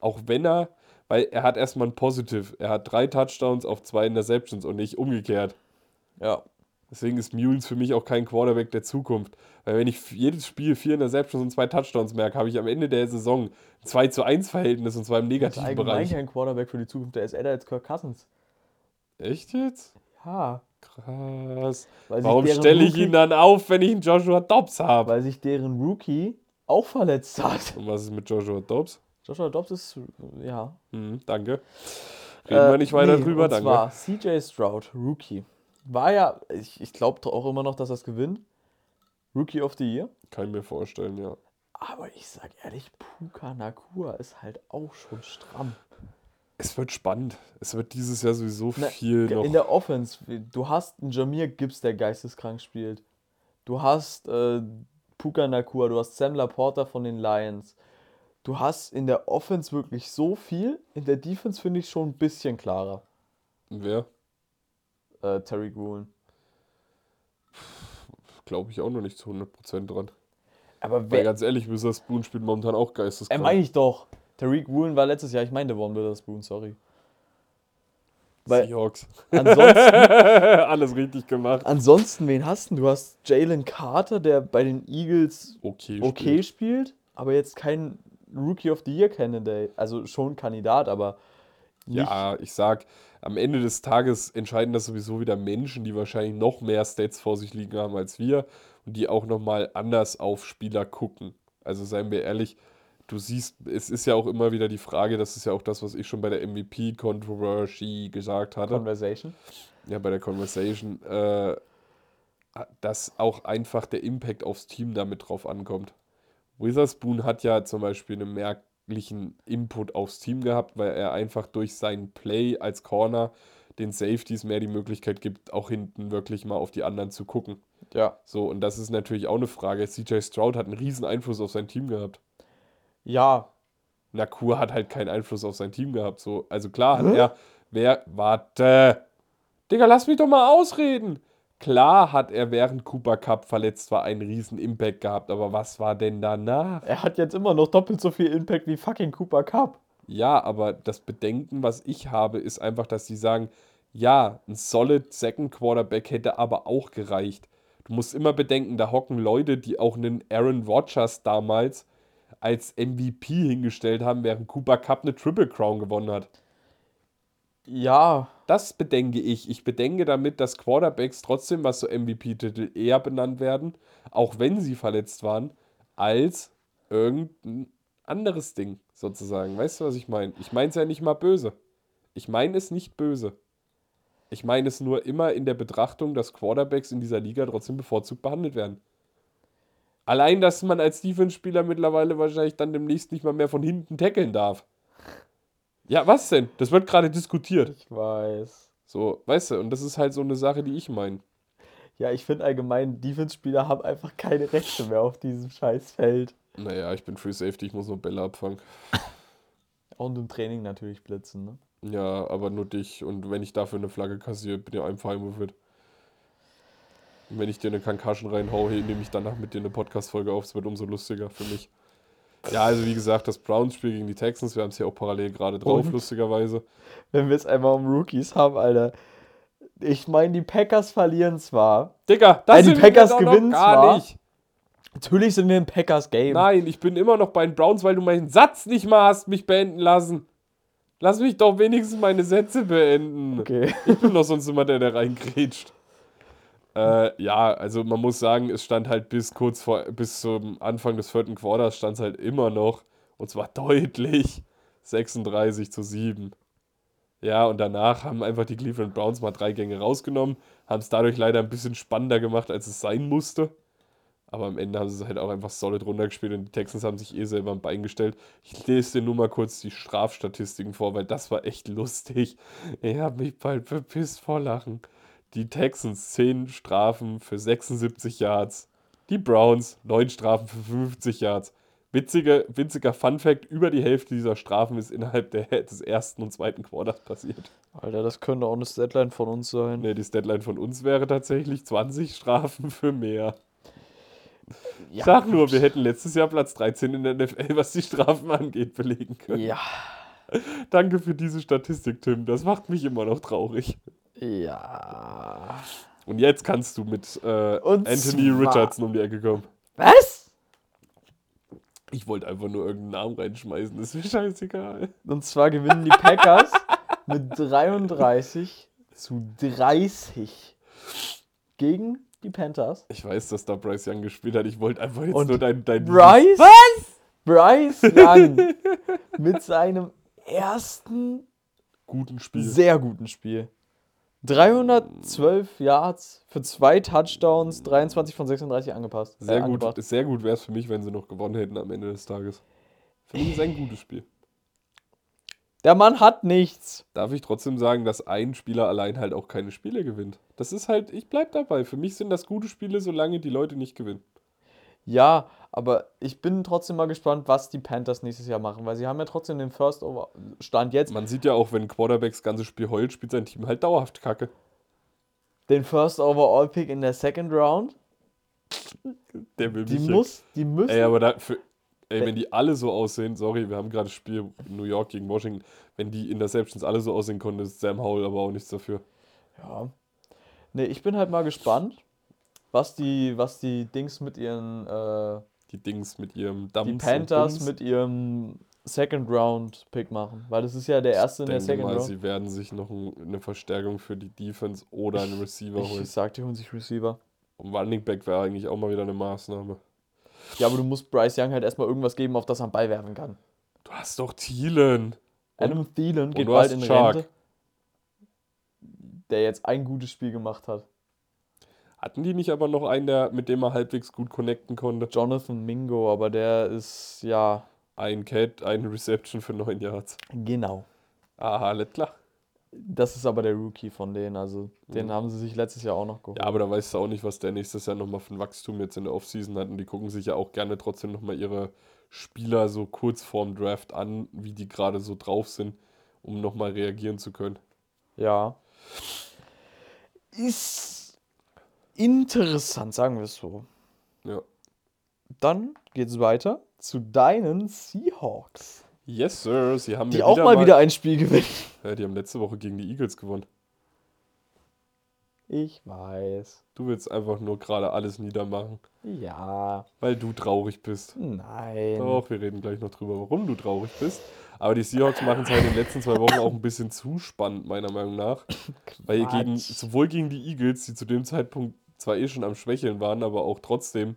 Speaker 2: Auch wenn er, weil er hat erstmal ein Positive, er hat drei Touchdowns auf zwei Interceptions und nicht umgekehrt.
Speaker 1: ja.
Speaker 2: Deswegen ist Mules für mich auch kein Quarterback der Zukunft. Weil wenn ich jedes Spiel vier Interceptions und zwei Touchdowns merke, habe ich am Ende der Saison ein 2 zu 1 Verhältnis und zwar im
Speaker 1: Das ist
Speaker 2: negativen Bereich.
Speaker 1: kein Quarterback für die Zukunft. Der ist älter als Kirk Cousins.
Speaker 2: Echt jetzt?
Speaker 1: Ja.
Speaker 2: Krass.
Speaker 1: Weil
Speaker 2: Warum stelle ich
Speaker 1: Rookie-
Speaker 2: ihn dann auf, wenn ich einen Joshua Dobbs habe?
Speaker 1: Weil sich deren Rookie auch verletzt hat.
Speaker 2: Und was ist mit Joshua Dobbs?
Speaker 1: Joshua Dobbs ist, ja.
Speaker 2: Hm, danke. Reden wir nicht weiter
Speaker 1: nee,
Speaker 2: drüber,
Speaker 1: und
Speaker 2: danke.
Speaker 1: zwar CJ Stroud, Rookie. War ja, ich, ich glaube auch immer noch, dass er es gewinnt. Rookie of the Year.
Speaker 2: Kann ich mir vorstellen, ja.
Speaker 1: Aber ich sag ehrlich, Puka Nakua ist halt auch schon stramm.
Speaker 2: Es wird spannend. Es wird dieses Jahr sowieso
Speaker 1: Na,
Speaker 2: viel noch.
Speaker 1: In der Offense, du hast einen Jamir Gibbs, der geisteskrank spielt. Du hast äh, Puka Nakua, du hast Sam Laporta von den Lions. Du hast in der Offense wirklich so viel. In der Defense finde ich schon ein bisschen klarer.
Speaker 2: Wer?
Speaker 1: Äh, Terry Gruen.
Speaker 2: Glaube ich auch noch nicht zu 100% dran.
Speaker 1: Aber
Speaker 2: Weil
Speaker 1: wer.
Speaker 2: ganz ehrlich, Witherspoon spielt momentan auch
Speaker 1: Äh,
Speaker 2: geisteskrank.
Speaker 1: meine ich doch. Tariq Woolen war letztes Jahr, ich meine Devon Witherspoon, sorry. Weil
Speaker 2: Seahawks.
Speaker 1: ansonsten,
Speaker 2: Alles richtig gemacht.
Speaker 1: ansonsten, wen hast du? Du hast Jalen Carter, der bei den Eagles
Speaker 2: Okay,
Speaker 1: okay
Speaker 2: spielt.
Speaker 1: spielt, aber jetzt kein Rookie of the Year Candidate. Also schon Kandidat, aber nicht.
Speaker 2: Ja, ich sag, am Ende des Tages entscheiden das sowieso wieder Menschen, die wahrscheinlich noch mehr Stats vor sich liegen haben als wir und die auch nochmal anders auf Spieler gucken. Also seien wir ehrlich, du siehst, es ist ja auch immer wieder die Frage, das ist ja auch das, was ich schon bei der MVP-Controversy gesagt hatte.
Speaker 1: Conversation.
Speaker 2: ja, bei der Conversation, äh, dass auch einfach der Impact aufs Team damit drauf ankommt. Witherspoon hat ja zum Beispiel einen merklichen Input aufs Team gehabt, weil er einfach durch seinen Play als Corner den Safeties mehr die Möglichkeit gibt, auch hinten wirklich mal auf die anderen zu gucken.
Speaker 1: Ja.
Speaker 2: So, und das ist natürlich auch eine Frage. CJ Stroud hat einen riesen Einfluss auf sein Team gehabt.
Speaker 1: Ja.
Speaker 2: Nakur hat halt keinen Einfluss auf sein Team gehabt. So, also klar hat er, wer, warte, Digga, lass mich doch mal ausreden. Klar hat er während Cooper Cup verletzt war einen riesen Impact gehabt, aber was war denn danach?
Speaker 1: Er hat jetzt immer noch doppelt so viel Impact wie fucking Cooper Cup.
Speaker 2: Ja, aber das Bedenken, was ich habe, ist einfach, dass sie sagen, ja, ein solid Second Quarterback hätte aber auch gereicht. Du musst immer bedenken, da hocken Leute, die auch einen Aaron Rodgers damals als MVP hingestellt haben, während Cooper Cup eine Triple Crown gewonnen hat.
Speaker 1: Ja.
Speaker 2: Das bedenke ich. Ich bedenke damit, dass Quarterbacks trotzdem, was so MVP-Titel eher benannt werden, auch wenn sie verletzt waren, als irgendein anderes Ding sozusagen. Weißt du, was ich meine? Ich meine es ja nicht mal böse. Ich meine es nicht böse. Ich meine es nur immer in der Betrachtung, dass Quarterbacks in dieser Liga trotzdem bevorzugt behandelt werden. Allein, dass man als Defense-Spieler mittlerweile wahrscheinlich dann demnächst nicht mal mehr von hinten tackeln darf. Ja, was denn? Das wird gerade diskutiert.
Speaker 1: Ich weiß.
Speaker 2: So, weißt du, und das ist halt so eine Sache, die ich meine.
Speaker 1: Ja, ich finde allgemein, Defense-Spieler haben einfach keine Rechte mehr auf diesem scheiß Feld.
Speaker 2: Naja, ich bin Free Safety, ich muss nur Bälle abfangen.
Speaker 1: Und im Training natürlich blitzen, ne?
Speaker 2: Ja, aber nur dich. Und wenn ich dafür eine Flagge kassiere, bin ich einfach mit. Und wenn ich dir eine Concussion reinhaue, nehme ich danach mit dir eine Podcast-Folge auf. Es wird umso lustiger für mich. Ja, also wie gesagt, das Browns-Spiel gegen die Texans, wir haben es hier auch parallel gerade drauf,
Speaker 1: Und?
Speaker 2: lustigerweise.
Speaker 1: Wenn wir es einmal um Rookies haben, Alter. Ich meine, die Packers verlieren zwar.
Speaker 2: Digga, das
Speaker 1: Äh, die
Speaker 2: sind wir
Speaker 1: Packers
Speaker 2: doch noch
Speaker 1: gewinnen
Speaker 2: gar
Speaker 1: zwar.
Speaker 2: nicht.
Speaker 1: Natürlich sind wir im Packers-Game.
Speaker 2: Nein, ich bin immer noch bei den Browns, weil du meinen Satz nicht mal hast mich beenden lassen. Lass mich doch wenigstens meine Sätze beenden.
Speaker 1: Okay.
Speaker 2: Ich bin doch sonst immer der, der reingrätscht. Äh, ja, also man muss sagen, es stand halt bis kurz vor, bis zum Anfang des vierten Quarters stand es halt immer noch, und zwar deutlich, 36 zu 7. Ja, und danach haben einfach die Cleveland Browns mal drei Gänge rausgenommen, haben es dadurch leider ein bisschen spannender gemacht, als es sein musste. Aber am Ende haben sie es halt auch einfach solid runtergespielt und die Texans haben sich eh selber ein Bein gestellt. Ich lese dir nur mal kurz die Strafstatistiken vor, weil das war echt lustig. Ich habe mich bald verpisst vor Lachen. Die Texans 10 Strafen für 76 Yards. Die Browns 9 Strafen für 50 Yards. Witzige, witziger Funfact: über die Hälfte dieser Strafen ist innerhalb der, des ersten und zweiten Quarters passiert.
Speaker 1: Alter, das könnte auch eine Deadline von uns sein.
Speaker 2: Ne, die Deadline von uns wäre tatsächlich 20 Strafen für mehr. Ich
Speaker 1: Ja,
Speaker 2: sag nur, wir hätten letztes Jahr Platz 13 in der NFL, was die Strafen angeht, belegen können.
Speaker 1: Ja.
Speaker 2: Danke für diese Statistik, Tim. Das macht mich immer noch traurig.
Speaker 1: Ja.
Speaker 2: Und jetzt kannst du mit äh,
Speaker 1: Und
Speaker 2: Anthony Richardson um die Ecke kommen.
Speaker 1: Was?
Speaker 2: Ich wollte einfach nur irgendeinen Namen reinschmeißen, ist mir scheißegal.
Speaker 1: Und zwar gewinnen die Packers mit 33 zu 30 gegen die Panthers.
Speaker 2: Ich weiß, dass da Bryce Young gespielt hat. Ich wollte einfach jetzt
Speaker 1: Und
Speaker 2: nur dein. dein
Speaker 1: Bryce? Was? Bryce Young mit seinem ersten
Speaker 2: Guten Spiel.
Speaker 1: sehr guten Spiel. 312 Yards für zwei Touchdowns, 23 von 36 angepasst. äh,
Speaker 2: Sehr gut,
Speaker 1: angebracht.
Speaker 2: sehr gut wäre es für mich, wenn sie noch gewonnen hätten am Ende des Tages. Für mich ist ein gutes Spiel.
Speaker 1: Der Mann hat nichts.
Speaker 2: Darf ich trotzdem sagen, dass ein Spieler allein halt auch keine Spiele gewinnt? Das ist halt, ich bleib dabei. Für mich sind das gute Spiele, solange die Leute nicht gewinnen.
Speaker 1: Ja, aber ich bin trotzdem mal gespannt, was die Panthers nächstes Jahr machen, weil sie haben ja trotzdem den First Over Stand jetzt
Speaker 2: Man sieht ja auch, wenn ein Quarterback das ganze Spiel heult, spielt sein Team halt dauerhaft Kacke.
Speaker 1: den First Overall Pick in der Second Round.
Speaker 2: Der will
Speaker 1: Die
Speaker 2: mich
Speaker 1: muss, die müssen.
Speaker 2: Ey, aber da, für, ey, wenn die alle so aussehen, sorry, wir haben gerade das Spiel New York gegen Washington, wenn die Interceptions alle so aussehen konnten, ist Sam Howell aber auch nichts dafür.
Speaker 1: Ja. Nee, ich bin halt mal gespannt, was die, was die Dings mit ihren, äh,
Speaker 2: Die Dings mit ihrem Dampf.
Speaker 1: die Panthers mit ihrem Second Round Pick machen. Weil das ist ja der erste in der Second
Speaker 2: mal,
Speaker 1: Round.
Speaker 2: sie werden sich noch ein, eine Verstärkung für die Defense oder einen Receiver
Speaker 1: Ich,
Speaker 2: holen.
Speaker 1: ich sag, die holen sich Receiver.
Speaker 2: Und Running Back wäre eigentlich auch mal wieder eine Maßnahme.
Speaker 1: Ja, aber du musst Bryce Young halt erstmal irgendwas geben, auf das er einen Ball werfen kann.
Speaker 2: Du hast doch Thielen.
Speaker 1: Adam Thielen geht bald in. Rente. Der jetzt ein gutes Spiel gemacht hat.
Speaker 2: Hatten die nicht aber noch einen, der, mit dem er halbwegs gut connecten konnte?
Speaker 1: Jonathan Mingo, aber der ist, ja,
Speaker 2: Ein Cat, eine Reception für 9 Yards.
Speaker 1: genau.
Speaker 2: Aha, alles klar.
Speaker 1: Das ist aber der Rookie von denen, also den haben sie sich letztes Jahr auch noch geholt.
Speaker 2: Ja, aber da weißt du auch nicht, was der nächstes Jahr nochmal für ein Wachstum jetzt in der Offseason hat. Und die gucken sich ja auch gerne trotzdem nochmal ihre Spieler so kurz vorm Draft an, wie die gerade so drauf sind, um nochmal reagieren zu können.
Speaker 1: Ja. Ist interessant, sagen wir es so.
Speaker 2: Ja.
Speaker 1: Dann geht's weiter zu deinen Seahawks.
Speaker 2: Yes, Sir. Sie haben
Speaker 1: Die auch mal wieder ein Spiel gewinnen.
Speaker 2: Ja, die haben letzte Woche gegen die Eagles gewonnen.
Speaker 1: Ich weiß.
Speaker 2: Du willst einfach nur gerade alles niedermachen,
Speaker 1: Ja.
Speaker 2: weil du traurig bist.
Speaker 1: Nein.
Speaker 2: Doch, wir reden gleich noch drüber, warum du traurig bist. Aber die Seahawks machen es halt in den letzten zwei Wochen auch ein bisschen zu spannend, meiner Meinung nach. Weil gegen,
Speaker 1: Quatsch.
Speaker 2: sowohl gegen die Eagles, die zu dem Zeitpunkt zwar eh schon am Schwächeln waren, aber auch trotzdem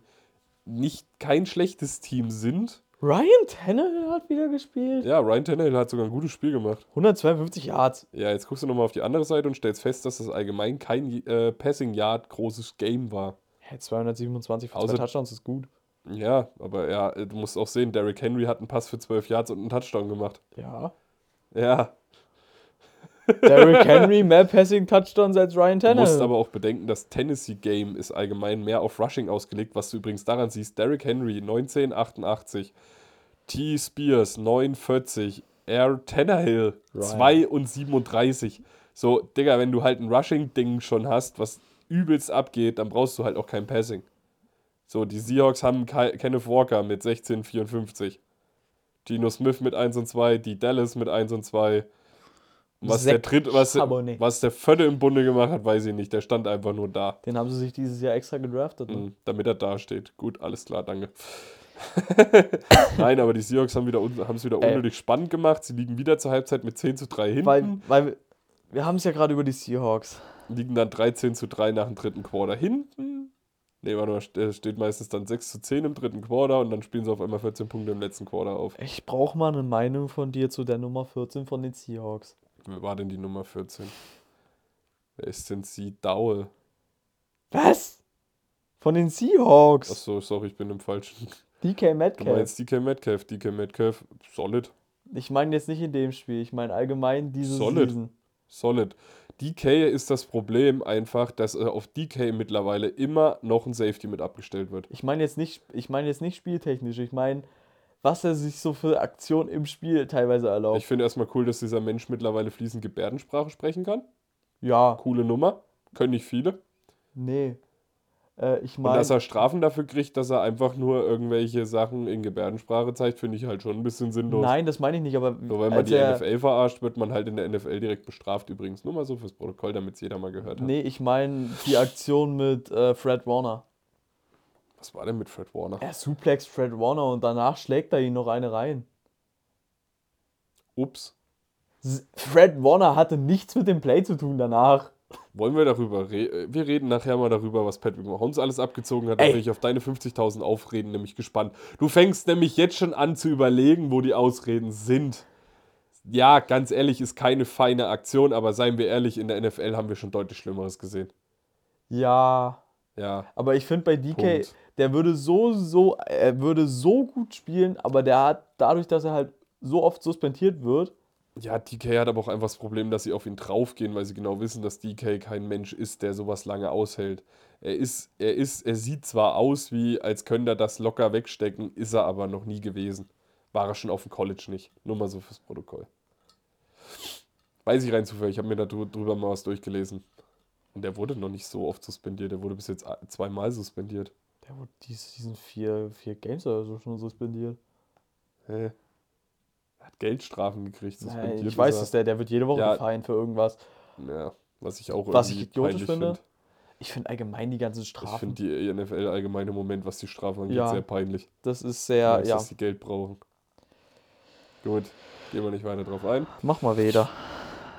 Speaker 2: nicht kein schlechtes Team sind.
Speaker 1: Ryan Tannehill hat wieder gespielt.
Speaker 2: Ja, Ryan Tannehill hat sogar ein gutes Spiel gemacht.
Speaker 1: 152 Yards.
Speaker 2: Ja, jetzt guckst du nochmal auf die andere Seite und stellst fest, dass das allgemein kein äh, Passing Yard großes Game war.
Speaker 1: Hey, 227 für
Speaker 2: Außer-
Speaker 1: zwei Touchdowns ist gut.
Speaker 2: Ja, aber ja, du musst auch sehen, Derrick Henry hat einen Pass für 12 Yards und einen Touchdown gemacht.
Speaker 1: Ja.
Speaker 2: Ja,
Speaker 1: Derrick Henry mehr Passing Touchdowns als Ryan
Speaker 2: Du musst
Speaker 1: Tannehill.
Speaker 2: aber auch bedenken, das Tennessee-Game ist allgemein mehr auf Rushing ausgelegt, was du übrigens daran siehst. Derrick Henry 1988, T. Spears 49, Air Tannehill
Speaker 1: Right.
Speaker 2: 2 und 37. So, Digga, wenn du halt ein Rushing-Ding schon hast, was übelst abgeht, dann brauchst du halt auch kein Passing. So, die Seahawks haben Ke Kenneth Walker mit 16,54. Gino Smith mit 1 und 2, die Dallas mit 1 und 2. Was der dritte, was,
Speaker 1: Charbonnet.
Speaker 2: was der Vierte im Bunde gemacht hat, weiß ich nicht. Der stand einfach nur da,
Speaker 1: Den haben sie sich dieses Jahr extra gedraftet. Ne?
Speaker 2: Mhm, damit er da steht. Gut, alles klar, danke. Nein, aber die Seahawks haben wieder es wieder
Speaker 1: Ey.
Speaker 2: unnötig spannend gemacht. Sie liegen wieder zur Halbzeit mit 10 zu 3 hinten.
Speaker 1: Weil, weil wir, haben es ja gerade über die Seahawks.
Speaker 2: liegen dann 13 zu 3 nach dem dritten Quarter hinten. Ne, warte mal, st- steht meistens dann 6 zu 10 im dritten Quarter und dann spielen sie auf einmal 14 Punkte im letzten Quarter auf.
Speaker 1: Ich brauche mal eine Meinung von dir zu der Nummer 14 von den Seahawks.
Speaker 2: Wer war denn die Nummer 14? Wer ist denn sie? Dowell.
Speaker 1: Was? Von den Seahawks?
Speaker 2: Achso, sorry, ich bin im falschen.
Speaker 1: DK
Speaker 2: Du
Speaker 1: Metcalf.
Speaker 2: meinst DK Metcalf. DK Metcalf, solid.
Speaker 1: Ich meine jetzt nicht in dem Spiel, ich meine allgemein diese
Speaker 2: Solid.
Speaker 1: Season.
Speaker 2: Solid. DK ist das Problem einfach, dass äh, auf DK mittlerweile immer noch ein Safety mit abgestellt wird.
Speaker 1: Ich meine jetzt nicht, ich meine jetzt nicht spieltechnisch, ich meine, was er sich so für Aktionen im Spiel teilweise erlaubt.
Speaker 2: Ich finde erstmal cool, dass dieser Mensch mittlerweile fließend Gebärdensprache sprechen kann.
Speaker 1: ja,
Speaker 2: Coole Nummer. Können nicht viele.
Speaker 1: nee. Äh, ich
Speaker 2: Und
Speaker 1: meine,
Speaker 2: dass er Strafen dafür kriegt, dass er einfach nur irgendwelche Sachen in Gebärdensprache zeigt, finde ich halt schon ein bisschen sinnlos.
Speaker 1: nein, das meine ich nicht, aber
Speaker 2: Nur wenn man die
Speaker 1: er,
Speaker 2: NFL verarscht, wird man halt in der NFL direkt bestraft. Übrigens, nur mal so fürs Protokoll, damit es jeder mal gehört hat.
Speaker 1: Nee, ich meine die Aktion mit äh, Fred Warner.
Speaker 2: Was war denn mit Fred Warner?
Speaker 1: Er suplext Fred Warner und danach schlägt er ihn noch eine rein.
Speaker 2: Ups.
Speaker 1: Fred Warner hatte nichts mit dem Play zu tun danach.
Speaker 2: Wollen wir darüber reden? Wir reden nachher mal darüber, was Patrick Mahomes alles abgezogen hat. Da bin ich auf deine 50.000 Aufreden nämlich gespannt. Du fängst nämlich jetzt schon an zu überlegen, wo die Ausreden sind. ja, ganz ehrlich, ist keine feine Aktion, aber seien wir ehrlich, in der NFL haben wir schon deutlich Schlimmeres gesehen.
Speaker 1: Ja,
Speaker 2: Ja,
Speaker 1: aber ich finde bei DK,
Speaker 2: Punkt.
Speaker 1: Der würde so, so, er würde so gut spielen, aber der hat dadurch, dass er halt so oft suspendiert wird,
Speaker 2: Ja, DK hat aber auch einfach das Problem, dass sie auf ihn draufgehen, weil sie genau wissen, dass DK kein Mensch ist, der sowas lange aushält. Er ist, er ist, er sieht zwar aus wie, als könnte er das locker wegstecken, ist er aber noch nie gewesen. War er schon auf dem College nicht. Nur mal so fürs Protokoll. Weiß ich rein zufällig, ich habe mir da drü- drüber mal was durchgelesen. Und der wurde noch nicht so oft suspendiert, der wurde bis jetzt zweimal suspendiert.
Speaker 1: Der wurde dies, diesen vier, vier Games oder so schon suspendiert.
Speaker 2: Hä? Er hat Geldstrafen gekriegt,
Speaker 1: Nein,
Speaker 2: suspendiert.
Speaker 1: ich weiß es, der, der wird jede Woche
Speaker 2: Ja.
Speaker 1: gefallen für irgendwas.
Speaker 2: Ja, was ich auch
Speaker 1: Was ich
Speaker 2: irgendwie
Speaker 1: idiotisch
Speaker 2: peinlich
Speaker 1: finde.
Speaker 2: find.
Speaker 1: Ich finde allgemein die ganzen
Speaker 2: Ich
Speaker 1: Strafen,
Speaker 2: finde die NFL allgemein im Moment, was die Strafen angeht,
Speaker 1: Ja.
Speaker 2: sehr peinlich.
Speaker 1: das ist
Speaker 2: Ich
Speaker 1: sehr,
Speaker 2: weiß,
Speaker 1: ja,
Speaker 2: dass die Geld brauchen. Gut, gehen wir nicht weiter drauf ein.
Speaker 1: mach mal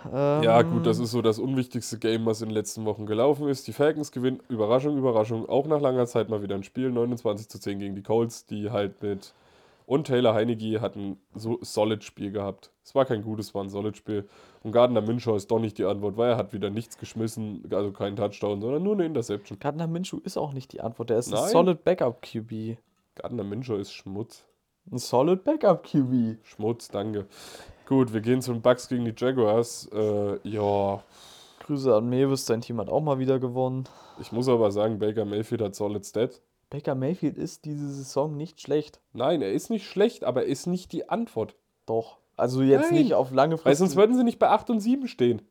Speaker 1: wieder.
Speaker 2: Ja,
Speaker 1: Ähm,
Speaker 2: gut, das ist so das unwichtigste Game, was in den letzten Wochen gelaufen ist. Die Falcons gewinnen, Überraschung, Überraschung, auch nach langer Zeit mal wieder ein Spiel. 29 zu 10 gegen die Colts, die halt mit. Und Taylor Heineke hat ein so solid Spiel gehabt. Es war kein gutes, es war ein solid Spiel. Und Gardner Minshew ist doch nicht die Antwort, weil er hat wieder nichts geschmissen, also keinen Touchdown, sondern nur eine Interception.
Speaker 1: Gardner Minshew ist auch nicht die Antwort. Der ist ein
Speaker 2: Nein.
Speaker 1: Solid Backup QB.
Speaker 2: Gardner Minshew ist Schmutz.
Speaker 1: Ein Solid Backup QB.
Speaker 2: Schmutz, danke. Gut, wir gehen zu den Bucks gegen die Jaguars. Äh, ja,
Speaker 1: Grüße an Mewis, sein Team hat auch mal wieder gewonnen.
Speaker 2: ich muss aber sagen, Baker Mayfield hat solid Stat.
Speaker 1: Baker Mayfield ist diese Saison nicht schlecht.
Speaker 2: Nein, er ist nicht schlecht, aber er ist nicht die Antwort.
Speaker 1: Doch. Also jetzt
Speaker 2: Nein.
Speaker 1: nicht auf lange
Speaker 2: Weil
Speaker 1: Frist.
Speaker 2: sonst würden sie nicht bei 8 und 7 stehen.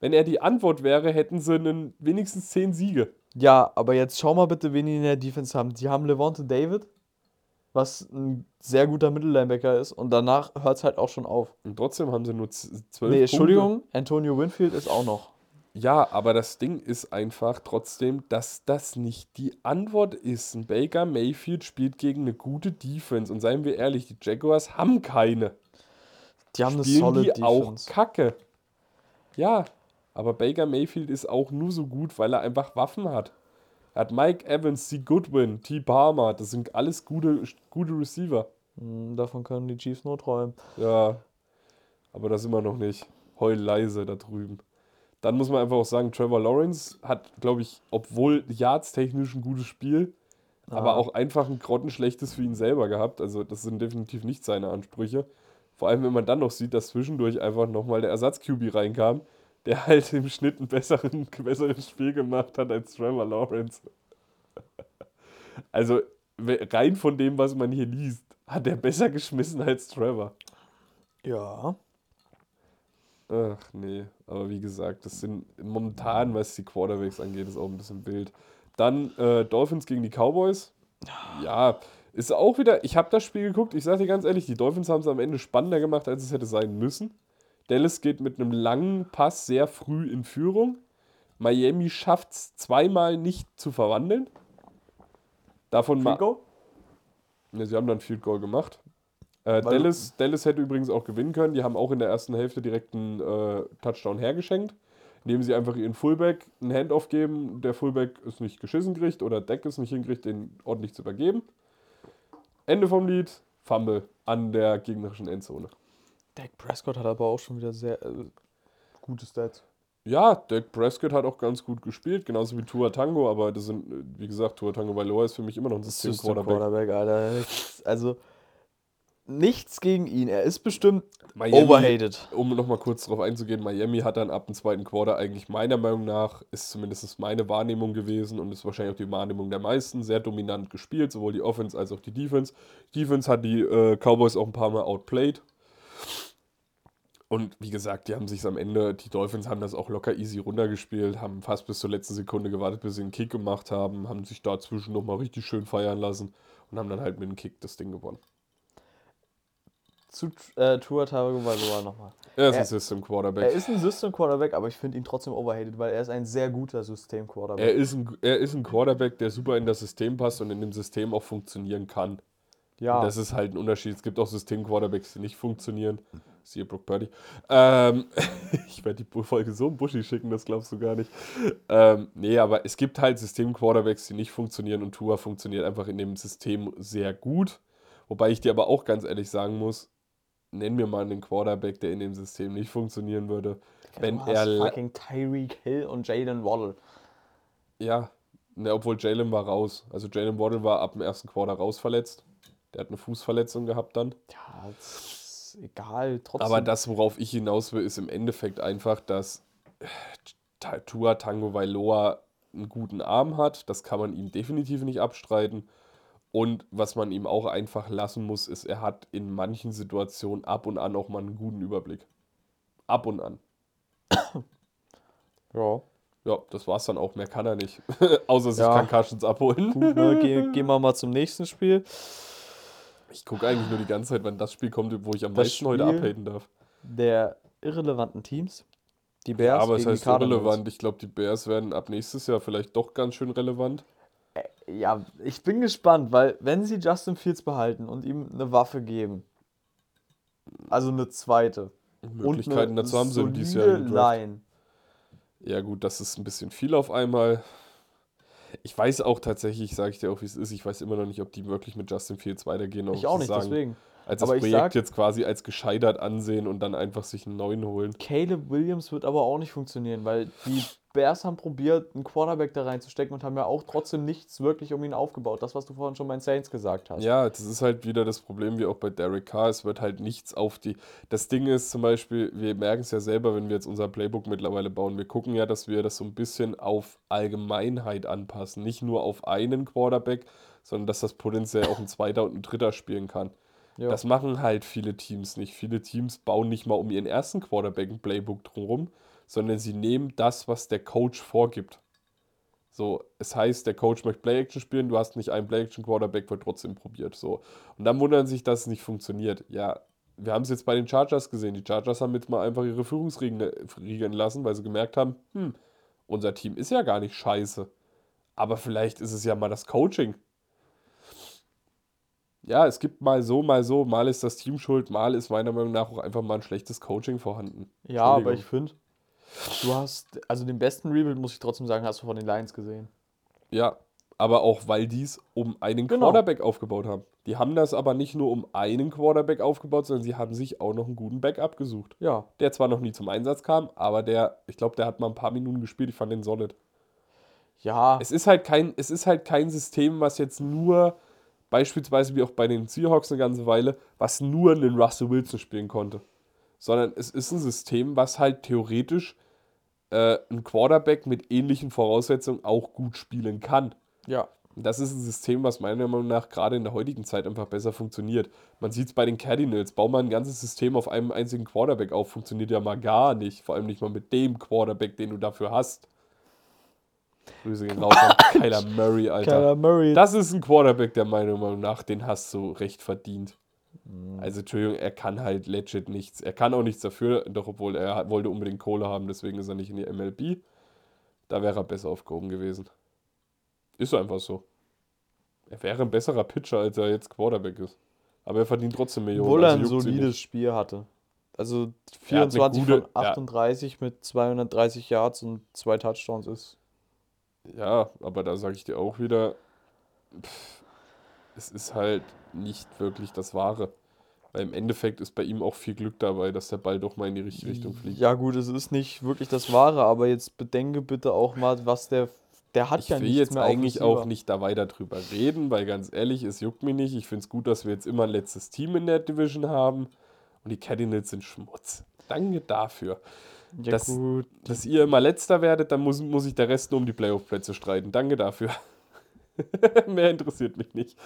Speaker 2: Wenn er die Antwort wäre, hätten sie einen, wenigstens 10 Siege.
Speaker 1: Ja, aber jetzt schau mal bitte, wen die in der Defense haben. Die haben Levante David, was ein sehr guter Mittellinebacker ist. Und danach hört es halt auch schon auf.
Speaker 2: Und trotzdem haben sie nur z- 12
Speaker 1: Nee,
Speaker 2: Punkte.
Speaker 1: Entschuldigung, Antonio Winfield ist auch noch.
Speaker 2: Ja, aber das Ding ist einfach trotzdem, dass das nicht die Antwort ist. Ein Baker Mayfield spielt gegen eine gute Defense. Und seien wir ehrlich, die Jaguars haben keine.
Speaker 1: Die haben eine
Speaker 2: Spielen
Speaker 1: solid
Speaker 2: die auch
Speaker 1: Defense.
Speaker 2: kacke. Ja, aber Baker Mayfield ist auch nur so gut, weil er einfach Waffen hat. Er hat Mike Evans, C. Goodwin, T. Palmer. Das sind alles gute, gute Receiver.
Speaker 1: Hm, davon können die Chiefs nur träumen.
Speaker 2: Ja, aber das immer noch nicht. Heul leise da drüben. Dann muss man einfach auch sagen, Trevor Lawrence hat, glaube ich, obwohl yards-technisch ein gutes Spiel, aber
Speaker 1: Ah.
Speaker 2: auch einfach ein grottenschlechtes für ihn selber gehabt. Also das sind definitiv nicht seine Ansprüche. Vor allem, wenn man dann noch sieht, dass zwischendurch einfach nochmal der Ersatz-QB reinkam, der halt im Schnitt ein besseren, besseres Spiel gemacht hat als Trevor Lawrence. Also rein von dem, was man hier liest, hat er besser geschmissen als Trevor.
Speaker 1: Ja.
Speaker 2: Ach nee, aber wie gesagt, das sind momentan, was die Quarterbacks angeht, ist auch ein bisschen wild. Dann äh, Dolphins gegen die Cowboys. Ja, ist auch wieder, ich habe das Spiel geguckt, ich sage dir ganz ehrlich, die Dolphins haben es am Ende spannender gemacht, als es hätte sein müssen. Dallas geht mit einem langen Pass sehr früh in Führung. Miami schafft es zweimal nicht zu verwandeln. Davon.
Speaker 1: Field Goal?
Speaker 2: Ne, sie haben dann Field Goal gemacht. Äh, Dallas, Dallas hätte übrigens auch gewinnen können. Die haben auch in der ersten Hälfte direkt einen äh, Touchdown hergeschenkt, indem sie einfach ihren Fullback einen Handoff geben. Der Fullback ist nicht geschissen kriegt oder Deck ist nicht hinkriegt, den ordentlich zu übergeben. Ende vom Lied, Fumble an der gegnerischen Endzone.
Speaker 1: Dak Prescott hat aber auch schon wieder sehr äh, gute Stats.
Speaker 2: Ja, Dak Prescott hat auch ganz gut gespielt, genauso wie Tua Tango, aber das sind, äh, wie gesagt, Tua Tango Valois ist für mich immer noch ein
Speaker 1: System
Speaker 2: System-Quarterback.
Speaker 1: Quarterback, Alter. Also nichts gegen ihn. Er ist bestimmt
Speaker 2: Miami-
Speaker 1: overhated.
Speaker 2: Um nochmal kurz darauf einzugehen, Miami hat dann ab dem zweiten Quarter eigentlich meiner Meinung nach, ist zumindest meine Wahrnehmung gewesen und ist wahrscheinlich auch die Wahrnehmung der meisten, sehr dominant gespielt, sowohl die Offense als auch die Defense. Defense hat die äh, Cowboys auch ein paar Mal outplayed. Und wie gesagt, die haben sich am Ende, die Dolphins haben das auch locker easy runtergespielt, haben fast bis zur letzten Sekunde gewartet, bis sie einen Kick gemacht haben, haben sich dazwischen nochmal richtig schön feiern lassen und haben dann halt mit einem Kick das Ding gewonnen.
Speaker 1: Zu äh, Tua Tagovailoa nochmal.
Speaker 2: Er ist ein
Speaker 1: Er-
Speaker 2: System Quarterback.
Speaker 1: Er ist ein System Quarterback, aber ich finde ihn trotzdem overhated, weil er ist ein sehr guter System Quarterback.
Speaker 2: Er ist, ein, er ist ein Quarterback, der super in das System passt und in dem System auch funktionieren kann.
Speaker 1: Ja,
Speaker 2: Und das ist halt ein Unterschied. Es gibt auch System-Quarterbacks, die nicht funktionieren. Siehe Brock Purdy. Ähm, ich werde die Folge so im Buschi schicken, das glaubst du gar nicht. Ähm, nee, aber es gibt halt System-Quarterbacks, die nicht funktionieren und Tua funktioniert einfach in dem System sehr gut. Wobei ich dir aber auch ganz ehrlich sagen muss, nenn mir mal einen Quarterback, der in dem System nicht funktionieren würde. Wenn
Speaker 1: du
Speaker 2: er.
Speaker 1: fucking Tyreek Hill und Jalen Waddle.
Speaker 2: Ja, ne, obwohl Jalen war raus. Also Jalen Waddle war ab dem ersten Quarter raus verletzt. Der hat eine Fußverletzung gehabt dann.
Speaker 1: Ja, ist egal, trotzdem.
Speaker 2: Aber das, worauf ich hinaus will, ist im Endeffekt einfach, dass äh, Tua Tango Vailoa einen guten Arm hat. Das kann man ihm definitiv nicht abstreiten. Und was man ihm auch einfach lassen muss, ist, er hat in manchen Situationen ab und an auch mal einen guten Überblick. Ab und an.
Speaker 1: ja.
Speaker 2: Ja, das war's dann auch. Mehr kann er nicht. Außer sich
Speaker 1: Ja.
Speaker 2: kann Carstens abholen.
Speaker 1: Gut, ne? Ge gehen wir mal zum nächsten Spiel.
Speaker 2: Ich gucke eigentlich nur die ganze Zeit, wenn das Spiel kommt, wo ich am
Speaker 1: Das
Speaker 2: meisten heute
Speaker 1: Spiel-
Speaker 2: abhaten darf.
Speaker 1: Der irrelevanten Teams. Die
Speaker 2: Ja,
Speaker 1: Bears
Speaker 2: aber es heißt irrelevant. Ich glaube, die Bears werden ab nächstes Jahr vielleicht doch ganz schön relevant.
Speaker 1: Ja, ich bin gespannt, weil wenn sie Justin Fields behalten und ihm eine Waffe geben, also eine zweite
Speaker 2: Möglichkeiten dazu haben sie diesem Jahr.
Speaker 1: Line.
Speaker 2: Ja, gut, das ist ein bisschen viel auf einmal. Ich weiß auch tatsächlich, sage ich dir auch, wie es ist, ich weiß immer noch nicht, ob die wirklich mit Justin Fields weitergehen.
Speaker 1: Ich auch nicht,
Speaker 2: sagen,
Speaker 1: deswegen.
Speaker 2: Als das
Speaker 1: Aber ich
Speaker 2: Projekt
Speaker 1: sag-
Speaker 2: jetzt quasi als gescheitert ansehen und dann einfach sich einen neuen holen.
Speaker 1: Caleb Williams wird aber auch nicht funktionieren, weil die Bears haben probiert, einen Quarterback da reinzustecken und haben ja auch trotzdem nichts wirklich um ihn aufgebaut. Das, was du vorhin schon bei den Saints gesagt hast.
Speaker 2: Ja, das ist halt wieder das Problem wie auch bei Derek Carr. Es wird halt nichts auf die. Das Ding ist zum Beispiel, wir merken es ja selber, wenn wir jetzt unser Playbook mittlerweile bauen. Wir gucken ja, dass wir das so ein bisschen auf Allgemeinheit anpassen. Nicht nur auf einen Quarterback, sondern dass das potenziell auch ein zweiter und ein dritter spielen kann.
Speaker 1: Ja.
Speaker 2: Das machen halt viele Teams nicht. Viele Teams bauen nicht mal um ihren ersten Quarterback ein Playbook drumherum, sondern sie nehmen das, was der Coach vorgibt. So, es heißt, der Coach möchte Play-Action spielen, du hast nicht einen Play-Action-Quarterback, wird trotzdem probiert. So. Und dann wundern sich, dass es nicht funktioniert. Ja, wir haben es jetzt bei den Chargers gesehen. Die Chargers haben jetzt mal einfach ihre Führungsriegen Riegen lassen, weil sie gemerkt haben, hm, unser Team ist ja gar nicht scheiße. Aber vielleicht ist es ja mal das Coaching. Ja, es gibt mal so, mal so, mal ist das Team schuld, mal ist meiner Meinung nach auch einfach mal ein schlechtes Coaching vorhanden.
Speaker 1: Ja, aber ich finde, du hast, also den besten Rebuild, muss ich trotzdem sagen, hast du von den Lions gesehen.
Speaker 2: Ja, aber auch weil die es um einen
Speaker 1: Genau.
Speaker 2: Quarterback aufgebaut haben. Die haben das aber nicht nur um einen Quarterback aufgebaut, sondern sie haben sich auch noch einen guten Backup gesucht.
Speaker 1: Ja,
Speaker 2: Der zwar noch nie zum Einsatz kam, aber der, ich glaube, der hat mal ein paar Minuten gespielt. Ich fand den solid.
Speaker 1: ja,
Speaker 2: Es ist halt kein, es ist halt kein System, was jetzt nur, beispielsweise wie auch bei den Seahawks eine ganze Weile, was nur einen Russell Wilson spielen konnte. Sondern es ist ein System, was halt theoretisch äh, ein Quarterback mit ähnlichen Voraussetzungen auch gut spielen kann.
Speaker 1: ja.
Speaker 2: Das ist ein System, was meiner Meinung nach gerade in der heutigen Zeit einfach besser funktioniert. Man sieht es bei den Cardinals. Bau mal ein ganzes System auf einem einzigen Quarterback auf. Funktioniert ja mal gar nicht. Vor allem nicht mal mit dem Quarterback, den du dafür hast. Grüße gehen raus an Kyler Murray, Alter.
Speaker 1: Kyler Murray.
Speaker 2: Das ist ein Quarterback, der meiner Meinung nach, den hast du recht verdient. Also, Entschuldigung, er kann halt legit nichts. Er kann auch nichts dafür, doch obwohl er wollte unbedingt Kohle haben, deswegen ist er nicht in die MLB. Da wäre er besser aufgehoben gewesen. Ist einfach so. Er wäre ein besserer Pitcher, als er jetzt Quarterback ist. Aber er verdient trotzdem Millionen.
Speaker 1: Obwohl er
Speaker 2: also
Speaker 1: ein
Speaker 2: ihn
Speaker 1: solides. Spiel hatte. Also
Speaker 2: Er hat eine
Speaker 1: 24
Speaker 2: gute-
Speaker 1: von 38 mit 230 Yards und zwei Touchdowns ist.
Speaker 2: Ja, aber da sage ich dir auch wieder, pff, es ist halt nicht wirklich das Wahre. Weil im Endeffekt ist bei ihm auch viel Glück dabei, dass der Ball doch mal in die richtige Richtung fliegt.
Speaker 1: Ja gut, es ist nicht wirklich das Wahre, aber jetzt bedenke bitte auch mal, was der, der hat
Speaker 2: Ich
Speaker 1: ja
Speaker 2: will jetzt eigentlich auch nicht da weiter drüber reden, weil ganz ehrlich, es juckt mich nicht. Ich finde es gut, dass wir jetzt immer ein letztes Team in der Division haben. Und die Cardinals sind Schmutz. Danke dafür.
Speaker 1: Ja
Speaker 2: das-
Speaker 1: gut.
Speaker 2: Dass ihr immer letzter werdet, dann muss, muss ich der Rest nur um die Playoff-Plätze streiten. Danke dafür. Mehr interessiert mich nicht.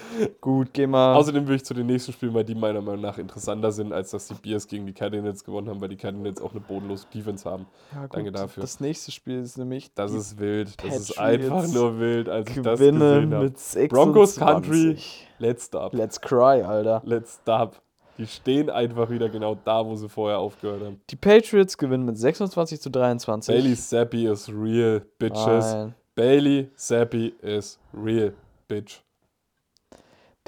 Speaker 1: Gut, geh mal.
Speaker 2: Außerdem will ich zu den nächsten Spielen, weil die meiner Meinung nach interessanter sind, als dass die Bears gegen die Cardinals gewonnen haben, weil die Cardinals auch eine bodenlose Defense haben.
Speaker 1: ja, gut,
Speaker 2: danke dafür.
Speaker 1: Das nächste Spiel ist nämlich
Speaker 2: Das ist wild. Das ist
Speaker 1: Patriots
Speaker 2: einfach nur wild, als ich das gesehen habe.
Speaker 1: mit 26.
Speaker 2: Broncos Country. Let's stop.
Speaker 1: Let's cry, Alter.
Speaker 2: Let's stop. Die stehen einfach wieder genau da, wo sie vorher aufgehört haben.
Speaker 1: Die Patriots gewinnen mit 26 zu 23.
Speaker 2: Bailey Zappi is real, bitches.
Speaker 1: Nein.
Speaker 2: Bailey Zappi is real, bitch.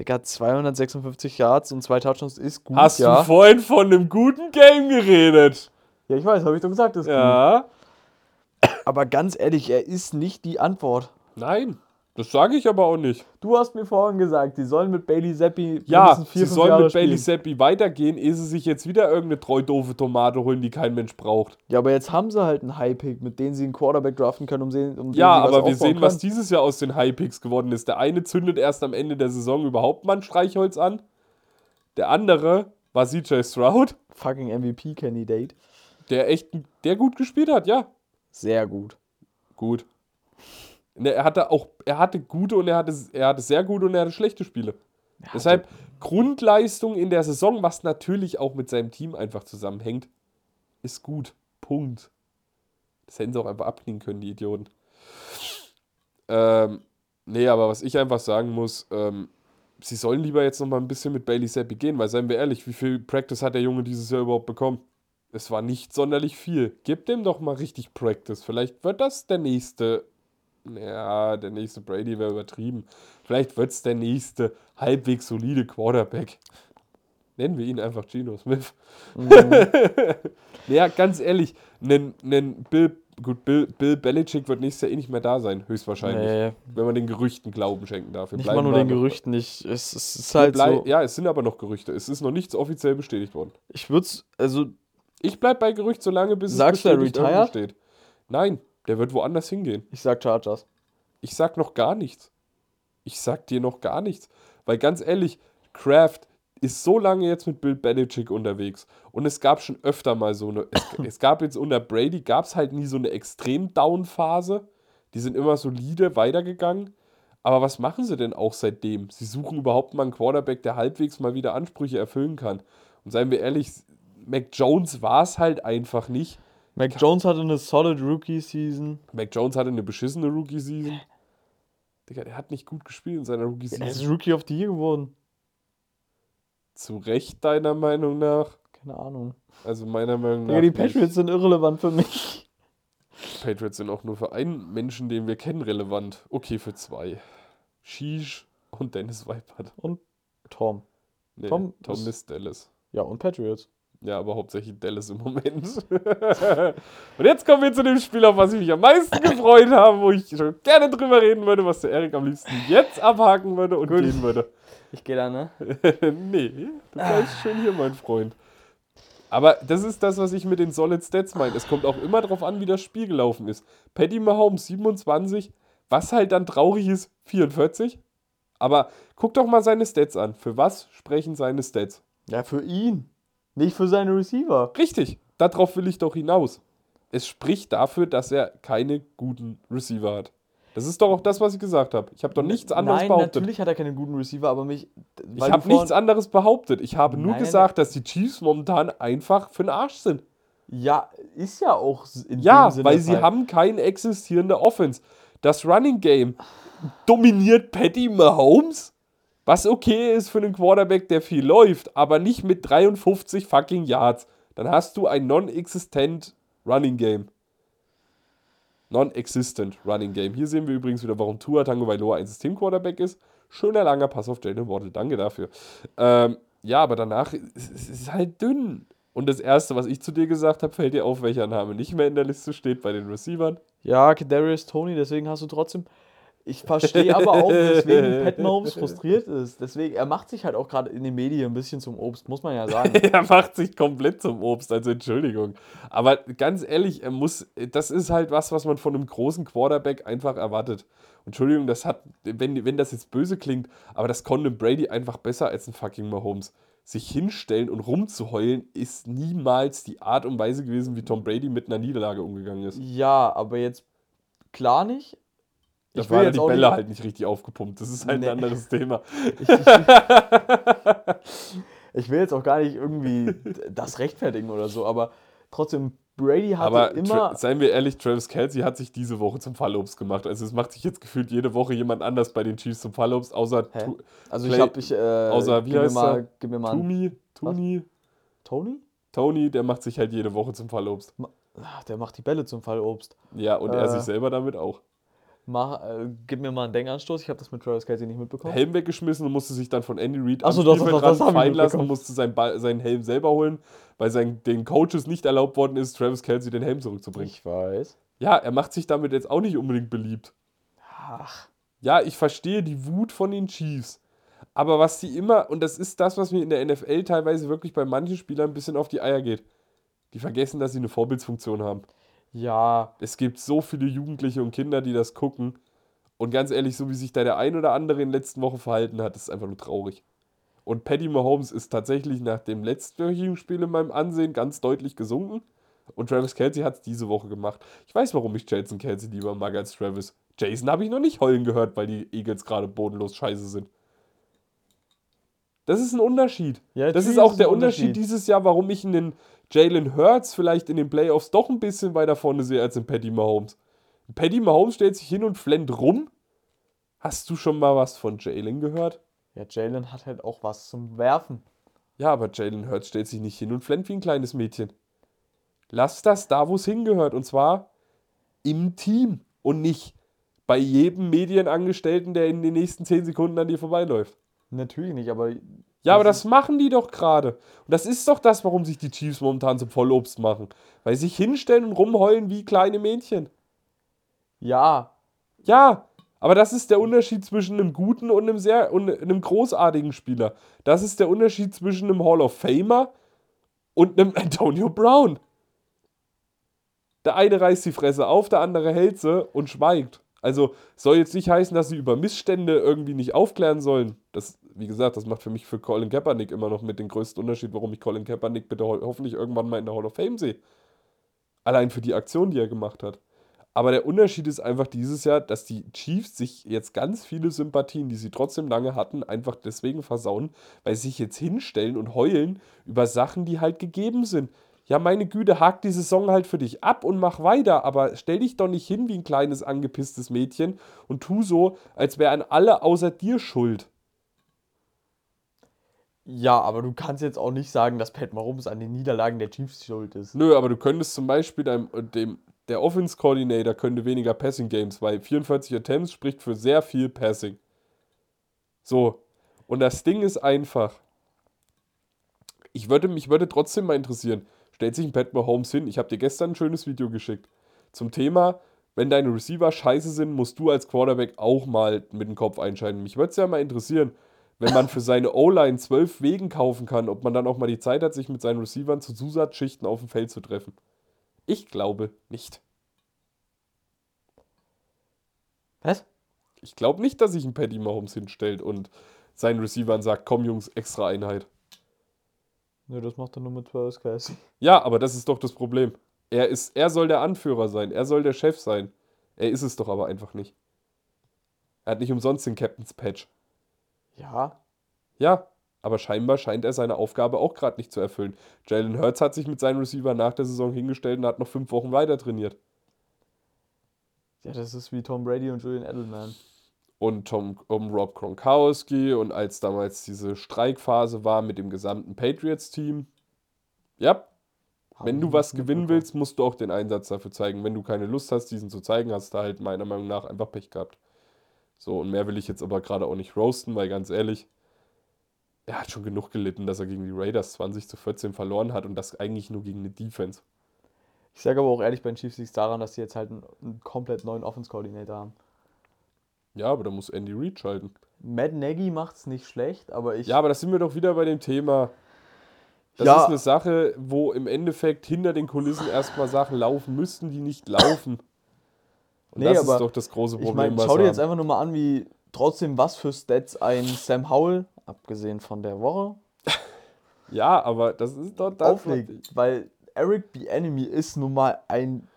Speaker 1: Digga, 256 Yards und zwei Touchdowns ist gut,
Speaker 2: Hast
Speaker 1: ja.
Speaker 2: du vorhin von einem guten Game geredet?
Speaker 1: ja, ich weiß, habe ich doch gesagt, ist gut.
Speaker 2: Ja.
Speaker 1: Aber ganz ehrlich, er ist nicht die Antwort.
Speaker 2: Nein. Das sage ich aber auch nicht.
Speaker 1: Du hast mir vorhin gesagt, die sollen mit Bailey Zappi
Speaker 2: Ja,
Speaker 1: vier,
Speaker 2: sie sollen
Speaker 1: Jahre
Speaker 2: mit Bailey. Zappi weitergehen, ehe sie sich jetzt wieder irgendeine treu doofe Tomate holen, die kein Mensch braucht.
Speaker 1: Ja, aber jetzt haben sie halt einen High-Pick, mit dem sie einen Quarterback draften können, um, sehen, um
Speaker 2: Ja,
Speaker 1: sie was
Speaker 2: aber wir sehen, was
Speaker 1: können.
Speaker 2: dieses Jahr aus den High-Picks geworden ist. Der eine zündet erst am Ende der Saison überhaupt mal ein Streichholz an. Der andere war CJ Stroud,
Speaker 1: Fucking MVP-Candidate.
Speaker 2: der echt, der gut gespielt hat, ja.
Speaker 1: Sehr gut.
Speaker 2: Gut. Ne, Er hatte auch, er hatte gute und er hatte, er hatte sehr gute und er hatte schlechte Spiele. Deshalb Grundleistung in der Saison, was natürlich auch mit seinem Team einfach zusammenhängt, ist gut. Punkt. Das hätten sie auch einfach abknicken können, die Idioten. Ähm, nee, aber was ich einfach sagen muss, ähm, sie sollen lieber jetzt noch mal ein bisschen mit Bailey Zappi gehen, weil seien wir ehrlich, wie viel Practice hat der Junge dieses Jahr überhaupt bekommen? Es war nicht sonderlich viel. Gib dem doch mal richtig Practice. Vielleicht wird das der nächste. Ja, der nächste Brady wäre übertrieben. Vielleicht wird es der nächste halbwegs solide Quarterback. Nennen wir ihn einfach Geno Smith. ja, ganz ehrlich, nen, nen Bill, gut, Bill, Bill Belichick wird nächstes Jahr eh nicht mehr da sein, höchstwahrscheinlich.
Speaker 1: Nee,
Speaker 2: Wenn man den Gerüchten Glauben schenken darf. Wir
Speaker 1: nicht mal nur den Gerüchten. Ich, es, es ist halt so.
Speaker 2: Ja, es sind aber noch Gerüchte. Es ist noch nichts offiziell bestätigt worden.
Speaker 1: Ich würde es, also,
Speaker 2: Ich bleib bei Gerücht so lange, bis
Speaker 1: Sagst du, er
Speaker 2: bestätigt irgendwo
Speaker 1: retired?
Speaker 2: steht. Nein, der wird woanders hingehen.
Speaker 1: ich sag Chargers.
Speaker 2: Ich sag noch gar nichts. Ich sag dir noch gar nichts. Weil ganz ehrlich, Kraft ist so lange jetzt mit Bill Belichick unterwegs. Und es gab schon öfter mal so eine. Es, es gab jetzt unter Brady, gab es halt nie so eine extrem Down-Phase. Die sind immer solide weitergegangen. Aber was machen sie denn auch seitdem? Sie suchen überhaupt mal einen Quarterback, der halbwegs mal wieder Ansprüche erfüllen kann. Und seien wir ehrlich, Mac Jones war es halt einfach nicht.
Speaker 1: Mac Jones hatte eine solid Rookie-Season.
Speaker 2: Mac Jones hatte eine beschissene Rookie-Season. Digga, der hat nicht gut gespielt in seiner
Speaker 1: Er
Speaker 2: Rookie-Season.
Speaker 1: ist Rookie of the Year geworden.
Speaker 2: Zu Recht, deiner Meinung nach?
Speaker 1: Keine Ahnung.
Speaker 2: Also meiner Meinung nach.
Speaker 1: Digga, die
Speaker 2: nicht.
Speaker 1: Patriots sind irrelevant für mich.
Speaker 2: Patriots sind auch nur für einen Menschen, den wir kennen, relevant. Okay, für zwei. Sheesh und Dennis Weipert.
Speaker 1: Und Tom.
Speaker 2: Nee,
Speaker 1: Tom
Speaker 2: Tom,
Speaker 1: ist
Speaker 2: Dallas.
Speaker 1: Ja, und Patriots.
Speaker 2: Ja, aber hauptsächlich Dallas im Moment. und jetzt kommen wir zu dem Spiel, auf was ich mich am meisten gefreut habe, wo ich schon gerne drüber reden würde, was der Erik am liebsten jetzt abhaken würde und
Speaker 1: Gut.
Speaker 2: gehen würde.
Speaker 1: Ich gehe da, ne?
Speaker 2: nee, du bleibst schön hier, mein Freund. Aber das ist das, was ich mit den Solid Stats meine. Es kommt auch immer darauf an, wie das Spiel gelaufen ist. Patty Mahomes 27, was halt dann traurig ist, 44. Aber guck doch mal seine Stats an. Für was sprechen seine Stats?
Speaker 1: Ja, für ihn. Nicht für seine Receiver.
Speaker 2: Richtig, darauf will ich doch hinaus. Es spricht dafür, dass er keine guten Receiver hat. Das ist doch auch das, was ich gesagt habe. Ich habe doch nichts anderes
Speaker 1: Nein,
Speaker 2: behauptet.
Speaker 1: natürlich hat er keine guten Receiver, aber mich.
Speaker 2: Ich habe nichts anderes behauptet. Ich habe nur
Speaker 1: Nein,
Speaker 2: gesagt, dass die Chiefs momentan einfach für den Arsch sind.
Speaker 1: Ja, ist ja auch in
Speaker 2: Ja,
Speaker 1: dem Sinne
Speaker 2: weil sie
Speaker 1: Fall.
Speaker 2: haben keine existierende Offense. Das Running Game dominiert Patty Mahomes, was okay ist für einen Quarterback, der viel läuft, aber nicht mit 53 fucking Yards. Dann hast du ein non-existent Running Game. Non-existent Running Game. Hier sehen wir übrigens wieder, warum Tua Tango Vailoa ein System-Quarterback ist. Schöner langer Pass auf Jalen Waddle, danke dafür. Ähm, ja, aber danach ist es halt dünn. Und das Erste, was ich zu dir gesagt habe, fällt dir auf, welcher Name nicht mehr in der Liste steht bei den Receivern.
Speaker 1: Ja, Kadarius Tony, deswegen hast du trotzdem. Ich verstehe aber auch, weswegen Pat Mahomes frustriert ist. Deswegen, er macht sich halt auch gerade in den Medien ein bisschen zum Obst, muss man ja sagen.
Speaker 2: er macht sich komplett zum Obst, also Entschuldigung. Aber ganz ehrlich, er muss, das ist halt was, was man von einem großen Quarterback einfach erwartet. Entschuldigung, das hat, wenn, wenn das jetzt böse klingt, aber das konnte Brady einfach besser als ein fucking Mahomes. Sich hinstellen und rumzuheulen ist niemals die Art und Weise gewesen, wie Tom Brady mit einer Niederlage umgegangen ist.
Speaker 1: Ja, aber jetzt klar nicht.
Speaker 2: Da
Speaker 1: Ich
Speaker 2: waren
Speaker 1: jetzt
Speaker 2: die Bälle
Speaker 1: nicht-
Speaker 2: halt nicht richtig aufgepumpt. Das ist halt
Speaker 1: Nee.
Speaker 2: ein anderes Thema.
Speaker 1: Ich, ich, ich will jetzt auch gar nicht irgendwie das rechtfertigen oder so, aber trotzdem, Brady hatte
Speaker 2: Aber
Speaker 1: immer.
Speaker 2: Seien wir ehrlich, Travis Kelsey hat sich diese Woche zum Fallobst gemacht. Also es macht sich jetzt gefühlt jede Woche jemand anders bei den Chiefs zum Fallobst, außer? Tu-
Speaker 1: Also ich
Speaker 2: Play-
Speaker 1: habe ich. Äh,
Speaker 2: außer, wie
Speaker 1: gib, mir
Speaker 2: heißt
Speaker 1: mal,
Speaker 2: er?
Speaker 1: gib mir mal.
Speaker 2: Tumi, Tuni,
Speaker 1: Tony?
Speaker 2: Tony, der macht sich halt jede Woche zum Fallobst.
Speaker 1: Ach, der macht die Bälle zum Fallobst.
Speaker 2: Ja, und er
Speaker 1: Äh.
Speaker 2: sich selber damit auch.
Speaker 1: Mach, äh, gib mir mal einen Denkanstoß. Ich habe das mit Travis Kelsey nicht mitbekommen.
Speaker 2: Helm weggeschmissen und musste sich dann von Andy Reid
Speaker 1: Ach so, doch, das hab ich
Speaker 2: fallen lassen und musste seinen, Ball, seinen Helm selber holen, weil sein, den Coaches nicht erlaubt worden ist, Travis Kelsey den Helm zurückzubringen.
Speaker 1: Ich weiß.
Speaker 2: Ja, er macht sich damit jetzt auch nicht unbedingt beliebt.
Speaker 1: Ach,
Speaker 2: Ja, ich verstehe die Wut von den Chiefs. Aber was die immer, und das ist das, was mir in der NFL teilweise wirklich bei manchen Spielern ein bisschen auf die Eier geht. Die vergessen, dass sie eine Vorbildsfunktion haben.
Speaker 1: Ja,
Speaker 2: Es gibt so viele Jugendliche und Kinder, die das gucken. Und ganz ehrlich, so wie sich da der ein oder andere in den letzten Wochen verhalten hat, ist einfach nur traurig. Und Paddy Mahomes ist tatsächlich nach dem letztwöchigen Spiel in meinem Ansehen ganz deutlich gesunken. Und Travis Kelsey hat es diese Woche gemacht. Ich weiß, warum ich Jason Kelsey lieber mag als Travis. Jason habe ich noch nicht heulen gehört, weil die Eagles gerade bodenlos scheiße sind. Das ist ein Unterschied.
Speaker 1: Ja,
Speaker 2: das ist auch der Unterschied
Speaker 1: Unterschied.
Speaker 2: dieses Jahr, warum ich einen Jalen Hurts vielleicht in den Playoffs doch ein bisschen weiter vorne sehe als in Paddy Mahomes. Paddy Mahomes stellt sich hin und flennt rum. Hast du schon mal was von Jalen gehört?
Speaker 1: ja, Jalen hat halt auch was zum Werfen.
Speaker 2: Ja, aber Jalen Hurts stellt sich nicht hin und flennt wie ein kleines Mädchen. Lass das da, wo es hingehört. Und zwar im Team und nicht bei jedem Medienangestellten, der in den nächsten 10 Sekunden an dir vorbeiläuft.
Speaker 1: Natürlich nicht, aber
Speaker 2: Ja, aber
Speaker 1: Das
Speaker 2: machen die doch gerade. Und das ist doch das, warum sich die Chiefs momentan zum Vollobst machen. Weil sie sich hinstellen und rumheulen wie kleine Mädchen.
Speaker 1: ja,
Speaker 2: Ja, aber das ist der Unterschied zwischen einem guten und einem sehr und einem großartigen Spieler. Das ist der Unterschied zwischen einem Hall of Famer und einem Antonio Brown. Der eine reißt die Fresse auf, der andere hält sie und schweigt. Also soll jetzt nicht heißen, dass sie über Missstände irgendwie nicht aufklären sollen. Das, wie gesagt, das macht für mich für Colin Kaepernick immer noch mit den größten Unterschied, warum ich Colin Kaepernick bitte ho hoffentlich irgendwann mal in der Hall of Fame sehe. Allein für die Aktion, die er gemacht hat. Aber der Unterschied ist einfach dieses Jahr, dass die Chiefs sich jetzt ganz viele Sympathien, die sie trotzdem lange hatten, einfach deswegen versauen, weil sie sich jetzt hinstellen und heulen über Sachen, die halt gegeben sind. Ja, meine Güte, hakt die Saison halt für dich ab und mach weiter, aber stell dich doch nicht hin wie ein kleines angepisstes Mädchen und tu so, als wären alle außer dir schuld.
Speaker 1: ja, aber du kannst jetzt auch nicht sagen, dass Pat Mahomes an den Niederlagen der Chiefs schuld ist.
Speaker 2: Nö, aber du könntest zum Beispiel deinem, dem, der Offense Coordinator könnte weniger Passing Games, weil 44 Attempts spricht für sehr viel Passing. So. Und das Ding ist einfach. Ich würde mich würde trotzdem mal interessieren. Stellt sich ein Pat Mahomes hin? Ich habe dir gestern ein schönes Video geschickt. Zum Thema, wenn deine Receiver scheiße sind, musst du als Quarterback auch mal mit dem Kopf einschalten. Mich würde es ja mal interessieren, wenn man für seine O-Line zwölf Wegen kaufen kann, ob man dann auch mal die Zeit hat, sich mit seinen Receivern zu Zusatzschichten auf dem Feld zu treffen. Ich glaube nicht.
Speaker 1: Was?
Speaker 2: Ich glaube nicht, dass sich ein Paddy Mahomes hinstellt und seinen Receivern sagt, komm Jungs, extra Einheit.
Speaker 1: Nö, das macht er nur mit Travis Kelsey.
Speaker 2: Ja, aber das ist doch das Problem. Er, ist, er soll der Anführer sein, er soll der Chef sein. Er ist es doch aber einfach nicht. Er hat nicht umsonst den Captain's Patch.
Speaker 1: Ja,
Speaker 2: Ja, aber scheinbar scheint er seine Aufgabe auch gerade nicht zu erfüllen. Jalen Hurts hat sich mit seinen Receiver nach der Saison hingestellt und hat noch fünf Wochen weiter trainiert.
Speaker 1: ja, das ist wie Tom Brady und Julian Edelman.
Speaker 2: Und Tom, um Rob Gronkowski und als damals diese Streikphase war mit dem gesamten Patriots-Team. Ja, wenn du was gewinnen willst, musst du auch den Einsatz dafür zeigen. Wenn du keine Lust hast, diesen zu zeigen, hast du halt meiner Meinung nach einfach Pech gehabt. So, und mehr will ich jetzt aber gerade auch nicht roasten, weil ganz ehrlich, er hat schon genug gelitten, dass er gegen die Raiders 20 zu 14 verloren hat und das eigentlich nur gegen eine Defense.
Speaker 1: Ich sage aber auch ehrlich, bei den Chiefs liegt es daran, dass sie jetzt halt einen, einen komplett neuen Offense-Coordinator haben.
Speaker 2: Ja, aber da muss Andy Reid schalten.
Speaker 1: Matt Nagy macht es nicht schlecht, aber ich.
Speaker 2: Ja, aber da sind wir doch wieder bei dem Thema. Das
Speaker 1: Ja.
Speaker 2: ist eine Sache, wo im Endeffekt hinter den Kulissen erstmal Sachen laufen müssten, die nicht laufen. Und
Speaker 1: Nee,
Speaker 2: das ist doch das große
Speaker 1: ich
Speaker 2: Problem,
Speaker 1: meine,
Speaker 2: was
Speaker 1: schau dir jetzt einfach nur mal an, wie trotzdem was für Stats ein Sam Howell, abgesehen von der Woche,
Speaker 2: Ja, aber das ist doch das.
Speaker 1: auflegt. Weil Eric B. Enemy ist nun mal ein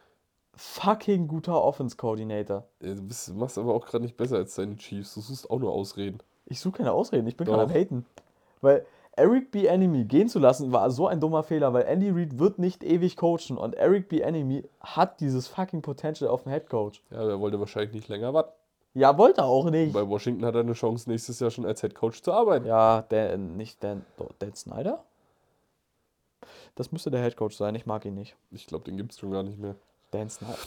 Speaker 1: fucking guter Offense-Coordinator.
Speaker 2: Ja, Du bist, machst aber auch gerade nicht besser als deine Chiefs. Du suchst auch nur Ausreden.
Speaker 1: Ich suche keine Ausreden, ich bin gerade am Haten. Weil Eric B. Enemy gehen zu lassen, war so ein dummer Fehler, weil Andy Reid wird nicht ewig coachen und Eric B. Enemy hat dieses fucking Potential auf dem Head Coach.
Speaker 2: Ja, der wollte wahrscheinlich nicht länger warten.
Speaker 1: Ja, wollte er auch nicht.
Speaker 2: Bei Washington hat er eine Chance, nächstes Jahr schon als Head Coach zu arbeiten.
Speaker 1: Ja, der, nicht Dan, Dan Snyder? Das müsste der Head Coach sein, ich mag ihn nicht.
Speaker 2: Ich glaube, den gibt es schon gar nicht mehr.
Speaker 1: Dan Snyder.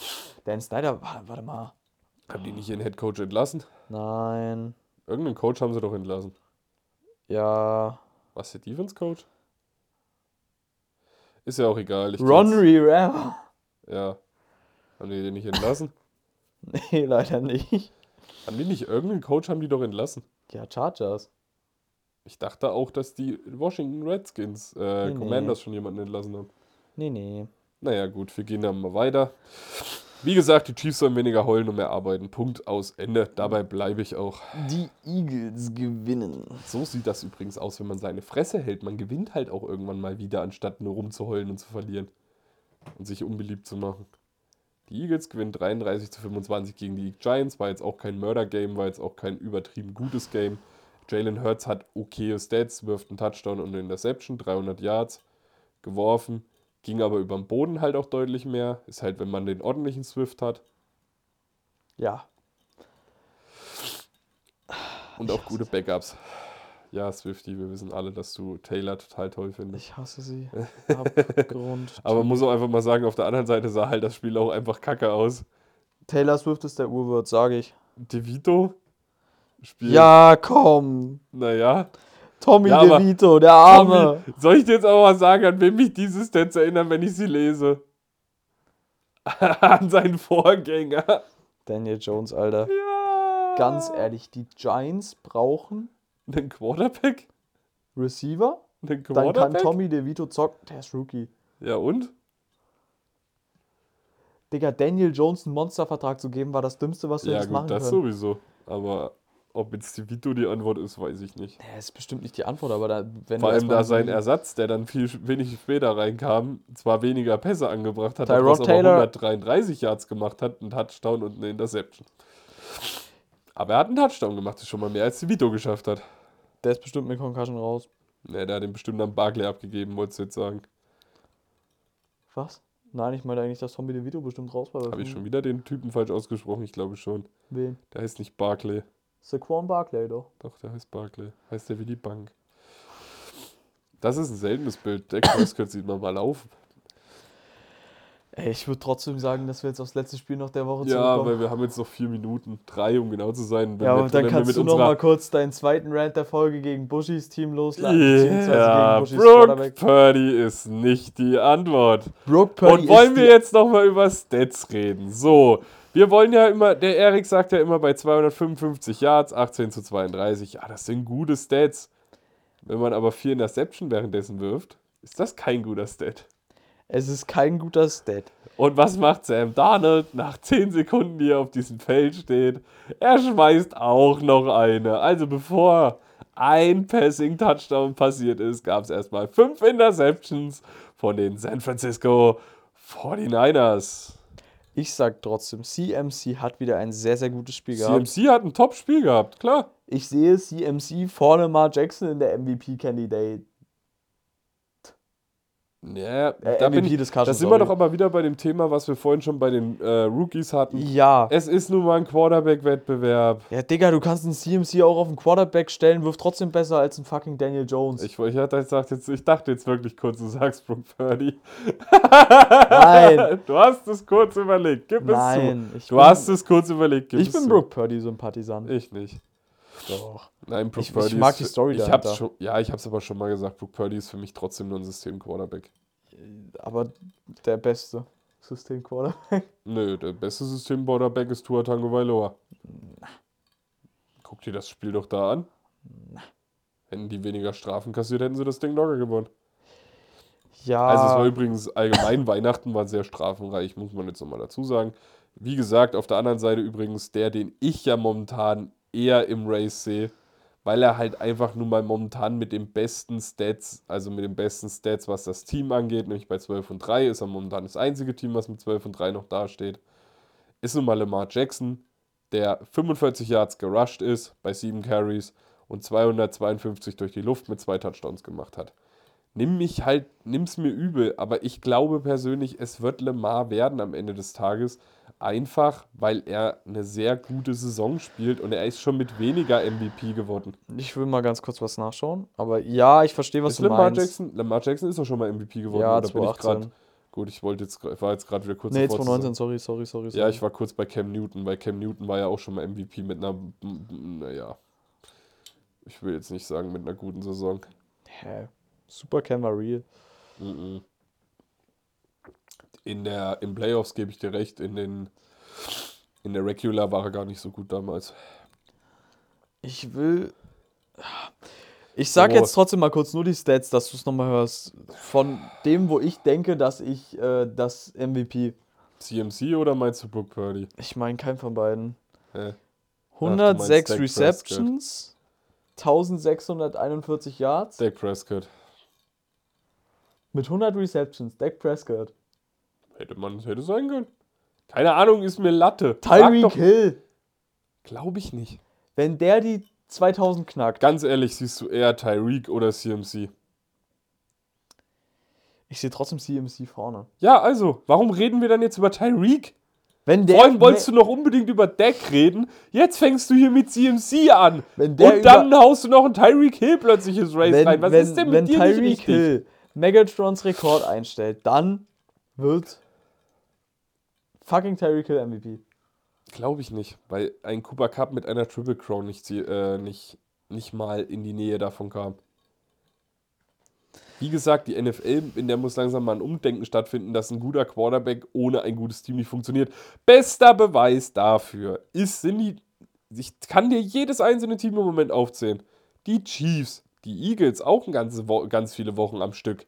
Speaker 1: Dan Snyder, wa- warte mal.
Speaker 2: Haben die nicht ihren Head Coach entlassen?
Speaker 1: Nein.
Speaker 2: Irgendeinen Coach haben sie doch entlassen.
Speaker 1: Ja.
Speaker 2: Was, der Defense Coach? Ist ja auch egal. Ich
Speaker 1: Ron Rivera.
Speaker 2: Ja. Haben die den nicht entlassen?
Speaker 1: Nee, leider nicht.
Speaker 2: Haben die nicht irgendeinen Coach haben die doch entlassen?
Speaker 1: Ja, Chargers.
Speaker 2: Ich dachte auch, dass die Washington Redskins, äh,
Speaker 1: Nee, nee.
Speaker 2: Commanders schon jemanden entlassen haben.
Speaker 1: Nee, nee.
Speaker 2: Naja, gut, wir gehen dann mal weiter. Wie gesagt, die Chiefs sollen weniger heulen und mehr arbeiten. Punkt aus Ende. Dabei bleibe ich auch.
Speaker 1: Die Eagles gewinnen.
Speaker 2: So sieht das übrigens aus, wenn man seine Fresse hält. Man gewinnt halt auch irgendwann mal wieder, anstatt nur rumzuheulen und zu verlieren. Und sich unbeliebt zu machen. Die Eagles gewinnen 33 zu 25 gegen die Giants. War jetzt auch kein Murder-Game, war jetzt auch kein übertrieben gutes Game. Jalen Hurts hat okaye Stats, wirft einen Touchdown und eine Interception, 300 Yards geworfen. Ging aber über den Boden halt auch deutlich mehr. Ist halt, wenn man den ordentlichen Swift hat.
Speaker 1: Ja.
Speaker 2: Und auch gute Backups. Ja, Swifty, wir wissen alle, dass du Taylor total toll findest.
Speaker 1: Ich hasse sie. Abgrund.
Speaker 2: Aber man muss auch einfach mal sagen, auf der anderen Seite sah halt das Spiel auch einfach kacke aus.
Speaker 1: Taylor Swift ist der Urwirt, sage ich.
Speaker 2: DeVito spielt.
Speaker 1: Ja, komm.
Speaker 2: Naja.
Speaker 1: Tommy
Speaker 2: Ja,
Speaker 1: DeVito, der Arme.
Speaker 2: Tommy, soll ich dir jetzt auch mal sagen, an wen mich diese Stats erinnern, wenn ich sie lese? an seinen Vorgänger.
Speaker 1: Daniel Jones, Alter.
Speaker 2: Ja.
Speaker 1: Ganz ehrlich, die Giants brauchen
Speaker 2: Einen Quarterback?
Speaker 1: Receiver.
Speaker 2: Einen
Speaker 1: Dann kann
Speaker 2: Quarterback?
Speaker 1: Tommy DeVito zocken. Der ist Rookie.
Speaker 2: Ja, und?
Speaker 1: Digga, Daniel Jones einen Monstervertrag zu geben, war das Dümmste, was du
Speaker 2: Ja,
Speaker 1: hättest
Speaker 2: gut,
Speaker 1: machen
Speaker 2: das
Speaker 1: können.
Speaker 2: sowieso. Aber ob jetzt DeVito die Antwort ist, weiß ich nicht.
Speaker 1: Nee, ist bestimmt nicht die Antwort, aber da, wenn
Speaker 2: Vor allem da sein
Speaker 1: die-
Speaker 2: Ersatz, der dann viel wenig später reinkam, zwar weniger Pässe angebracht hat,
Speaker 1: Tyrod
Speaker 2: aber
Speaker 1: Taylor-
Speaker 2: 133 Yards gemacht hat, einen Touchdown und eine Interception. Aber er hat einen Touchdown gemacht, das ist schon mal mehr als die Vito geschafft hat.
Speaker 1: Der ist bestimmt mit Concussion raus.
Speaker 2: Ne, der hat den bestimmt am Barclay abgegeben, wolltest du jetzt sagen.
Speaker 1: Was? Nein, ich meine eigentlich, dass Tommy DeVito bestimmt raus war.
Speaker 2: Habe ich schon wieder den Typen falsch ausgesprochen? Ich glaube schon.
Speaker 1: Wen?
Speaker 2: Der heißt nicht Barclay.
Speaker 1: Saquon Barkley doch.
Speaker 2: Doch, der heißt Barclay. Heißt der wie die Bank. Das ist ein seltenes Bild. Dak Prescott sieht man mal laufen.
Speaker 1: Ey, ich würde trotzdem sagen, dass wir jetzt aufs letzte Spiel noch der Woche
Speaker 2: Ja,
Speaker 1: zurückkommen.
Speaker 2: weil wir haben jetzt noch vier Minuten. Drei, um genau zu sein. Wenn
Speaker 1: ja, und dann kannst du noch mal kurz deinen zweiten Rant der Folge gegen Bushis Team beziehungsweise
Speaker 2: Ja,
Speaker 1: gegen Bushis
Speaker 2: Brook
Speaker 1: Quarterback.
Speaker 2: Purdy ist nicht die Antwort.
Speaker 1: Brooke Purdy
Speaker 2: Und wollen wir jetzt noch mal über Stats reden? So, wir wollen ja immer, der Erik sagt ja immer bei 255 Yards, 18 zu 32. Ja, das sind gute Stats. Wenn man aber vier Interception währenddessen wirft, ist das kein guter Stat.
Speaker 1: Es ist kein guter Stat.
Speaker 2: Und was macht Sam Darnold nach 10 Sekunden, die er auf diesem Feld steht? Er schmeißt auch noch eine. Also bevor ein Passing-Touchdown passiert ist, gab es erstmal fünf Interceptions von den San Francisco 49ers.
Speaker 1: Ich sag trotzdem, CMC hat wieder ein sehr, sehr gutes Spiel gehabt.
Speaker 2: CMC hat ein Top-Spiel gehabt, klar.
Speaker 1: Ich sehe CMC vor Lamar Jackson in der MVP-Candidate.
Speaker 2: Ja,
Speaker 1: Äh,
Speaker 2: da, bin
Speaker 1: MVP
Speaker 2: ich, da sind wir doch aber wieder bei dem Thema, was wir vorhin schon bei den äh, Rookies hatten.
Speaker 1: Ja.
Speaker 2: Es ist nun mal ein Quarterback-Wettbewerb.
Speaker 1: Ja, Digga, du kannst einen CMC auch auf den Quarterback stellen, wirft trotzdem besser als ein fucking Daniel Jones.
Speaker 2: Ich, ich, hatte gesagt, jetzt, ich dachte jetzt wirklich kurz, du sagst Brook Purdy.
Speaker 1: Nein.
Speaker 2: Du hast es kurz überlegt, gib
Speaker 1: Nein,
Speaker 2: es zu. Du
Speaker 1: bin-
Speaker 2: hast es kurz überlegt, gib
Speaker 1: ich
Speaker 2: es
Speaker 1: bin
Speaker 2: zu.
Speaker 1: Brooke Purdy-Sympathisant.
Speaker 2: Ich nicht.
Speaker 1: Doch.
Speaker 2: Nein, Brook
Speaker 1: Ich- ich
Speaker 2: Purdy
Speaker 1: mag
Speaker 2: ist,
Speaker 1: die Story
Speaker 2: ich
Speaker 1: dahinter.
Speaker 2: hab's schon, Ja, ich hab's aber schon mal gesagt, Brook Purdy ist für mich trotzdem nur ein System-Quarterback.
Speaker 1: Aber der beste System-Quarterback.
Speaker 2: Nö, der beste System-Quarterback ist Tua Tagovailoa. Guck dir das Spiel doch da an. Hätten die weniger Strafen kassiert, hätten sie das Ding locker gewonnen.
Speaker 1: Ja.
Speaker 2: Also es war übrigens allgemein, Weihnachten war sehr strafenreich, muss man jetzt nochmal dazu sagen. Wie gesagt, auf der anderen Seite übrigens der, den ich ja momentan eher im Race sehe, weil er halt einfach nun mal momentan mit den besten Stats, also mit den besten Stats, was das Team angeht, nämlich bei 12 und 3 ist er momentan das einzige Team, was mit 12 und 3 noch dasteht, ist nun mal Lamar Jackson, der 45 Yards gerusht ist bei 7 Carries und 252 durch die Luft mit zwei Touchdowns gemacht hat nimm mich halt, nimm's mir übel, aber ich glaube persönlich, es wird Lemar werden am Ende des Tages. Einfach, weil er eine sehr gute Saison spielt und er ist schon mit weniger MVP geworden.
Speaker 1: ich will mal ganz kurz was nachschauen. Aber ja, ich verstehe, was
Speaker 2: ist
Speaker 1: du
Speaker 2: Lamar
Speaker 1: meinst.
Speaker 2: Jackson? Lamar Jackson ist doch schon mal MVP geworden.
Speaker 1: Ja,
Speaker 2: oder bin ich
Speaker 1: 2018.
Speaker 2: grad- Gut, ich wollte jetzt, war jetzt gerade wieder kurz
Speaker 1: Nee,
Speaker 2: davor zu
Speaker 1: 2019,
Speaker 2: sagen.
Speaker 1: sorry, sorry, sorry. sorry.
Speaker 2: Ja, ich war kurz bei Cam Newton, weil Cam Newton war ja auch schon mal MVP mit einer, naja, ich will jetzt nicht sagen mit einer guten Saison.
Speaker 1: Hä? Super Cam war real.
Speaker 2: Mhm. In der, in Playoffs gebe ich dir recht, in den, In der Regular war er gar nicht so gut damals.
Speaker 1: Ich will. Ich sag
Speaker 2: So.
Speaker 1: jetzt trotzdem mal kurz nur die Stats, dass du es nochmal hörst. Von dem, wo ich denke, dass ich äh, das MVP.
Speaker 2: CMC oder meinst du Brook Purdy?
Speaker 1: Ich meine, kein von beiden.
Speaker 2: Hä?
Speaker 1: 106
Speaker 2: Dak
Speaker 1: Receptions, 1641 Yards
Speaker 2: Dak Prescott.
Speaker 1: mit 100 Receptions. Dak Prescott.
Speaker 2: Hätte man, hätte sein können. Keine Ahnung, ist mir Latte.
Speaker 1: Tyreek Hill.
Speaker 2: Glaube ich nicht.
Speaker 1: Wenn der die 2000 knackt.
Speaker 2: Ganz ehrlich, siehst du eher Tyreek oder CMC?
Speaker 1: Ich sehe trotzdem CMC vorne.
Speaker 2: Ja, also, warum reden wir dann jetzt über Tyreek?
Speaker 1: Wenn der,
Speaker 2: Vorhin wolltest du noch unbedingt über Dak reden. Jetzt fängst du hier mit CMC an. Und dann haust du noch einen Tyreek Hill plötzlich ins Race
Speaker 1: wenn,
Speaker 2: rein. Was
Speaker 1: wenn,
Speaker 2: ist denn mit
Speaker 1: wenn
Speaker 2: dir
Speaker 1: Tyreek? Hill Megatrons Rekord einstellt, dann wird fucking Tyreek Hill MVP.
Speaker 2: Glaube ich nicht, weil ein Cooper Cup mit einer Triple Crown nicht, äh, nicht, nicht mal in die Nähe davon kam. Wie gesagt, die NFL, in der muss langsam mal ein Umdenken stattfinden, dass ein guter Quarterback ohne ein gutes Team nicht funktioniert. Bester Beweis dafür ist, sind die, ich kann dir jedes einzelne Team im Moment aufzählen. Die Chiefs, die Eagles, auch ein ganze ganz viele Wochen am Stück.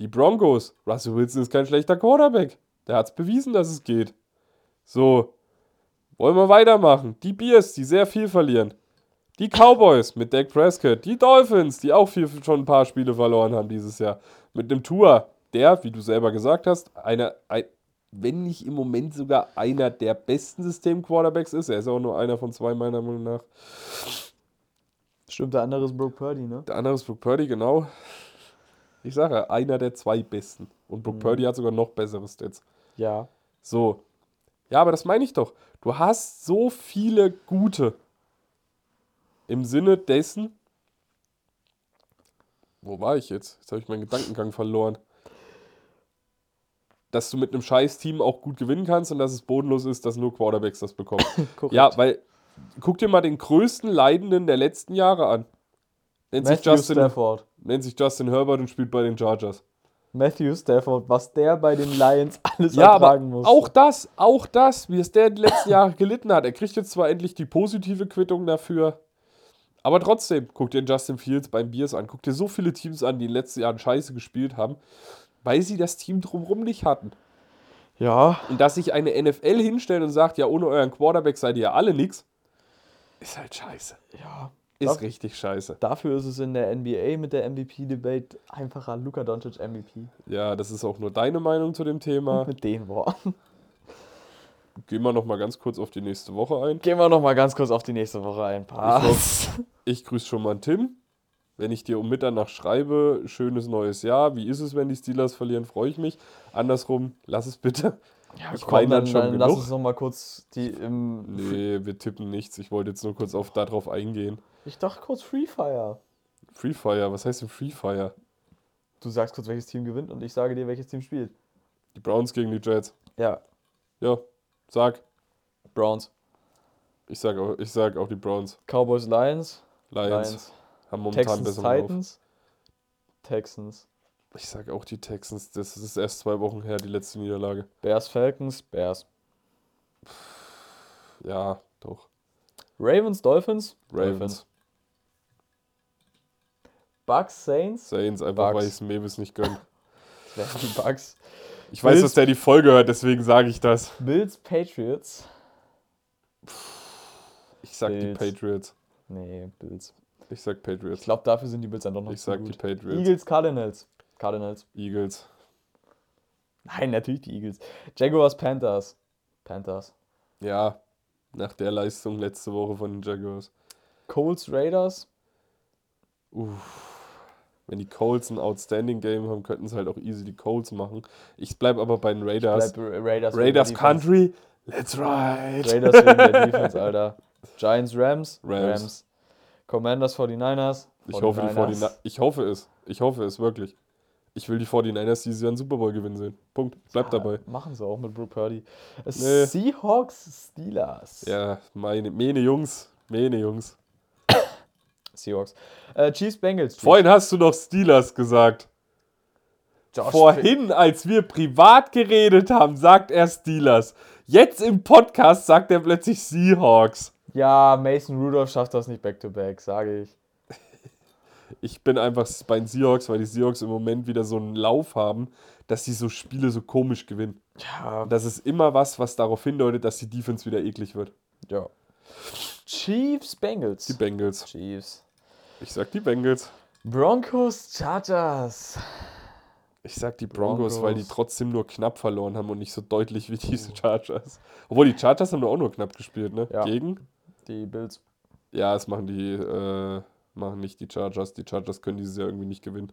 Speaker 2: Die Broncos, Russell Wilson ist kein schlechter Quarterback. Der hat es bewiesen, dass es geht. So, wollen wir weitermachen? Die Bears, die sehr viel verlieren. Die Cowboys mit Dak Prescott. Die Dolphins, die auch viel, schon ein paar Spiele verloren haben dieses Jahr. Mit einem Tour, der, wie du selber gesagt hast, einer, ein, wenn nicht im Moment sogar einer der besten System-Quarterbacks ist. Er ist auch nur einer von zwei, meiner Meinung nach.
Speaker 1: Stimmt, der andere ist Brook Purdy, ne?
Speaker 2: Der andere ist Brook Purdy, genau. Ich sage, einer der zwei besten. Und Brook Purdy hat sogar noch bessere Stats.
Speaker 1: Ja.
Speaker 2: So. Ja, aber das meine ich doch. Du hast so viele gute. Im Sinne dessen. Wo war ich jetzt? Jetzt habe ich meinen Gedankengang verloren. Dass du mit einem scheiß Team auch gut gewinnen kannst und dass es bodenlos ist, dass nur Quarterbacks das bekommen. Ja, weil guck dir mal den größten Leidenden der letzten Jahre an. Nennt sich, Justin,
Speaker 1: Stafford.
Speaker 2: nennt sich Justin Herbert und spielt bei den Chargers.
Speaker 1: Matthew Stafford, was der bei den Lions alles
Speaker 2: Ja,
Speaker 1: ertragen muss.
Speaker 2: auch das, auch das, wie es der die letzten Jahre gelitten hat. Er kriegt jetzt zwar endlich die positive Quittung dafür, aber trotzdem, guck dir Justin Fields beim Bears an. Guck dir so viele Teams an, die in den letzten Jahren scheiße gespielt haben, weil sie das Team drumherum nicht hatten.
Speaker 1: Ja,
Speaker 2: Und dass sich eine NFL hinstellt und sagt, ja, ohne euren Quarterback seid ihr ja alle nix, ist halt scheiße.
Speaker 1: ja.
Speaker 2: Ist
Speaker 1: Darf-
Speaker 2: richtig scheiße.
Speaker 1: Dafür ist es in der NBA mit der MVP-Debate einfacher. Luka Doncic MVP.
Speaker 2: Ja, das ist auch nur deine Meinung zu dem Thema.
Speaker 1: Mit den Worten.
Speaker 2: Gehen wir noch mal ganz kurz auf die nächste Woche ein.
Speaker 1: Gehen wir noch mal ganz kurz auf die nächste Woche ein. Pass.
Speaker 2: Ich grüße schon mal Tim. Wenn ich dir um Mitternacht schreibe, schönes neues Jahr. Wie ist es, wenn die Steelers verlieren? Freue ich mich. Andersrum, lass es bitte.
Speaker 1: Ja,
Speaker 2: Ich
Speaker 1: komm, dann,
Speaker 2: schon
Speaker 1: dann lass uns noch mal kurz die im.
Speaker 2: Nee, wir tippen nichts. Ich wollte jetzt nur kurz auf darauf eingehen.
Speaker 1: Ich dachte kurz Free Fire.
Speaker 2: Free Fire, was heißt denn Free Fire?
Speaker 1: Du sagst kurz, welches Team gewinnt und ich sage dir, welches Team spielt.
Speaker 2: Die Browns gegen die Jets.
Speaker 1: Ja,
Speaker 2: Ja, sag.
Speaker 1: Browns.
Speaker 2: Ich sag auch, ich sag auch die Browns.
Speaker 1: Cowboys, Lions.
Speaker 2: Lions,
Speaker 1: Lions.
Speaker 2: haben momentan
Speaker 1: Texans,
Speaker 2: besser.
Speaker 1: Titans. Texans.
Speaker 2: Ich sag auch die Texans. Das ist erst zwei Wochen her, die letzte Niederlage.
Speaker 1: Bears, Falcons, Bears.
Speaker 2: Ja, doch.
Speaker 1: Ravens, Dolphins.
Speaker 2: Ravens.
Speaker 1: Bucks, Saints.
Speaker 2: Saints, einfach
Speaker 1: Bucks.
Speaker 2: weil ich es Mavis nicht gönne.
Speaker 1: Die Bucks.
Speaker 2: Ich weiß,
Speaker 1: Bills.
Speaker 2: dass der die Folge hört, deswegen sage ich das.
Speaker 1: Bills, Patriots.
Speaker 2: Ich sag
Speaker 1: Bills.
Speaker 2: die Patriots.
Speaker 1: Nee, Bills.
Speaker 2: Ich sag
Speaker 1: Ich
Speaker 2: Patriots.
Speaker 1: glaube, dafür sind die Bills dann doch noch
Speaker 2: Ich sag die
Speaker 1: gut.
Speaker 2: Patriots.
Speaker 1: Eagles, Cardinals. Cardinals.
Speaker 2: Eagles.
Speaker 1: Nein, natürlich die Eagles. Jaguars, Panthers. Panthers.
Speaker 2: Ja, nach der Leistung letzte Woche von den Jaguars.
Speaker 1: Colts, Raiders.
Speaker 2: Wenn die Colts ein Outstanding Game haben, könnten sie halt auch easy die Colts machen. Ich bleib aber bei den Raiders.
Speaker 1: Bleib Raiders.
Speaker 2: Raiders. Country, let's ride.
Speaker 1: Raiders wegen der Defense, Alter. Giants, Rams.
Speaker 2: Rams.
Speaker 1: Commanders, 49ers.
Speaker 2: Ich hoffe, die
Speaker 1: 49ers.
Speaker 2: 49 ich hoffe es. Ich hoffe es wirklich. Ich will die 49ers dieses Jahr einen Super Bowl gewinnen sehen. Punkt. Bleib
Speaker 1: Ja,
Speaker 2: dabei.
Speaker 1: Machen sie auch mit Brook Purdy.
Speaker 2: Nee.
Speaker 1: Seahawks, Steelers.
Speaker 2: Ja, meine, meine Jungs. Meine Jungs.
Speaker 1: Seahawks. Äh, Chiefs, Bengals.
Speaker 2: Vorhin hast du noch Steelers gesagt.
Speaker 1: Josh
Speaker 2: Vorhin, als wir privat geredet haben, sagt er Steelers. Jetzt im Podcast sagt er plötzlich Seahawks.
Speaker 1: Ja, Mason Rudolph schafft das nicht back-to-back, sage ich.
Speaker 2: Ich bin einfach bei den Seahawks, weil die Seahawks im Moment wieder so einen Lauf haben, dass sie so Spiele so komisch gewinnen.
Speaker 1: Ja,
Speaker 2: Das ist immer was, was darauf hindeutet, dass die Defense wieder eklig wird.
Speaker 1: ja. Chiefs, Bengals.
Speaker 2: Die Bengals.
Speaker 1: Chiefs.
Speaker 2: Ich sag die Bengals.
Speaker 1: Broncos, Chargers.
Speaker 2: Ich sag die Broncos, weil die
Speaker 1: Broncos.
Speaker 2: trotzdem nur knapp verloren haben und nicht so deutlich wie diese Chargers. Obwohl die Chargers haben doch auch nur knapp gespielt, ne?
Speaker 1: Ja.
Speaker 2: Gegen?
Speaker 1: Die Bills.
Speaker 2: Ja, es machen die, äh, machen nicht die Chargers. Die Chargers können dieses Jahr irgendwie nicht gewinnen.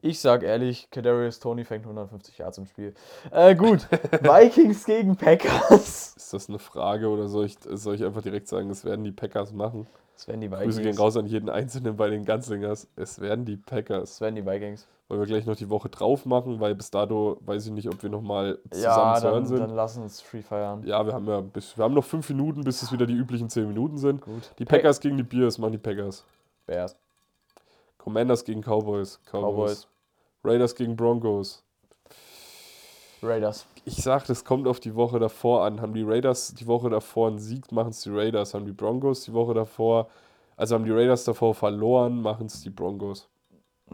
Speaker 1: Ich sag ehrlich, Kadarius Tony fängt 150 Yards im Spiel. Äh, gut. Vikings gegen Packers.
Speaker 2: Ist das eine Frage oder soll ich, soll ich einfach direkt sagen, es werden die Packers machen?
Speaker 1: Das werden die
Speaker 2: Grüße gehen
Speaker 1: Vikings.
Speaker 2: raus an jeden Einzelnen bei den Ganzlingers. Es werden die Packers.
Speaker 1: Das werden die Vikings.
Speaker 2: Wollen wir gleich noch die Woche drauf machen, weil bis dato weiß ich nicht, ob wir nochmal zusammen
Speaker 1: Ja,
Speaker 2: zu hören
Speaker 1: dann,
Speaker 2: sind.
Speaker 1: dann lass uns Free feiern.
Speaker 2: Ja, wir haben ja bis, wir haben noch fünf Minuten, bis es wieder die üblichen zehn Minuten sind.
Speaker 1: Gut.
Speaker 2: Die Packers gegen die Bears machen die Packers.
Speaker 1: Bears.
Speaker 2: Commanders gegen Cowboys. Cowboys.
Speaker 1: Cowboys.
Speaker 2: Raiders gegen Broncos.
Speaker 1: Raiders.
Speaker 2: Ich sag, das kommt auf die Woche davor an. Haben die Raiders die Woche davor einen Sieg, machen es die Raiders. Haben die Broncos die Woche davor, also haben die Raiders davor verloren, machen es die Broncos.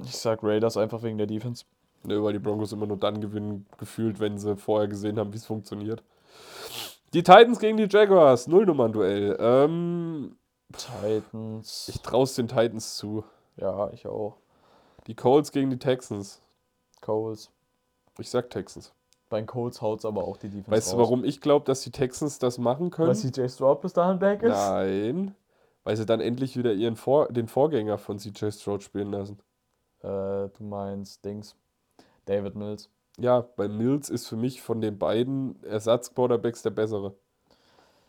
Speaker 1: Ich sag Raiders einfach wegen der Defense.
Speaker 2: Ne, weil die Broncos immer nur dann gewinnen, gefühlt, wenn sie vorher gesehen haben, wie es funktioniert. Die Titans gegen die Jaguars, Nullnummern-Duell. Ähm,
Speaker 1: Titans.
Speaker 2: ich traue es den Titans zu.
Speaker 1: ja, ich auch.
Speaker 2: Die Colts gegen die Texans.
Speaker 1: Coles.
Speaker 2: Ich sag Texans.
Speaker 1: Bei den Colts haut's aber auch die Defense
Speaker 2: Weißt du,
Speaker 1: raus.
Speaker 2: warum ich glaube, dass die Texans das machen können?
Speaker 1: Weil CJ Stroud bis dahin back ist?
Speaker 2: Nein, weil sie dann endlich wieder ihren Vor den Vorgänger von CJ Stroud spielen lassen.
Speaker 1: Äh, du meinst Dings. David Mills.
Speaker 2: Ja, bei Mills ist für mich von den beiden Ersatz-Quarterbacks der bessere.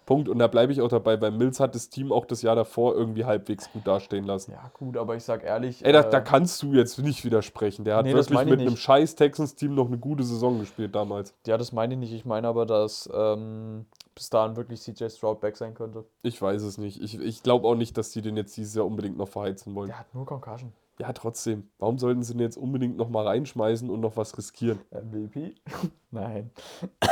Speaker 2: Punkt. Und da bleibe ich auch dabei, weil Mills hat das Team auch das Jahr davor irgendwie halbwegs gut dastehen lassen.
Speaker 1: Ja, gut, aber ich sag ehrlich.
Speaker 2: Ey, da,
Speaker 1: äh,
Speaker 2: da kannst du jetzt nicht widersprechen. Der hat
Speaker 1: Nee,
Speaker 2: wirklich mit einem scheiß Texans-Team noch eine gute Saison gespielt damals.
Speaker 1: Ja, das meine ich nicht. Ich meine aber, dass ähm, bis dahin wirklich CJ Stroud back sein könnte.
Speaker 2: Ich weiß es nicht. Ich, ich glaube auch nicht, dass die den jetzt dieses Jahr unbedingt noch verheizen wollen.
Speaker 1: Der hat nur Concussion.
Speaker 2: Ja, trotzdem. Warum sollten sie den jetzt unbedingt noch mal reinschmeißen und noch was riskieren?
Speaker 1: MVP? Nein.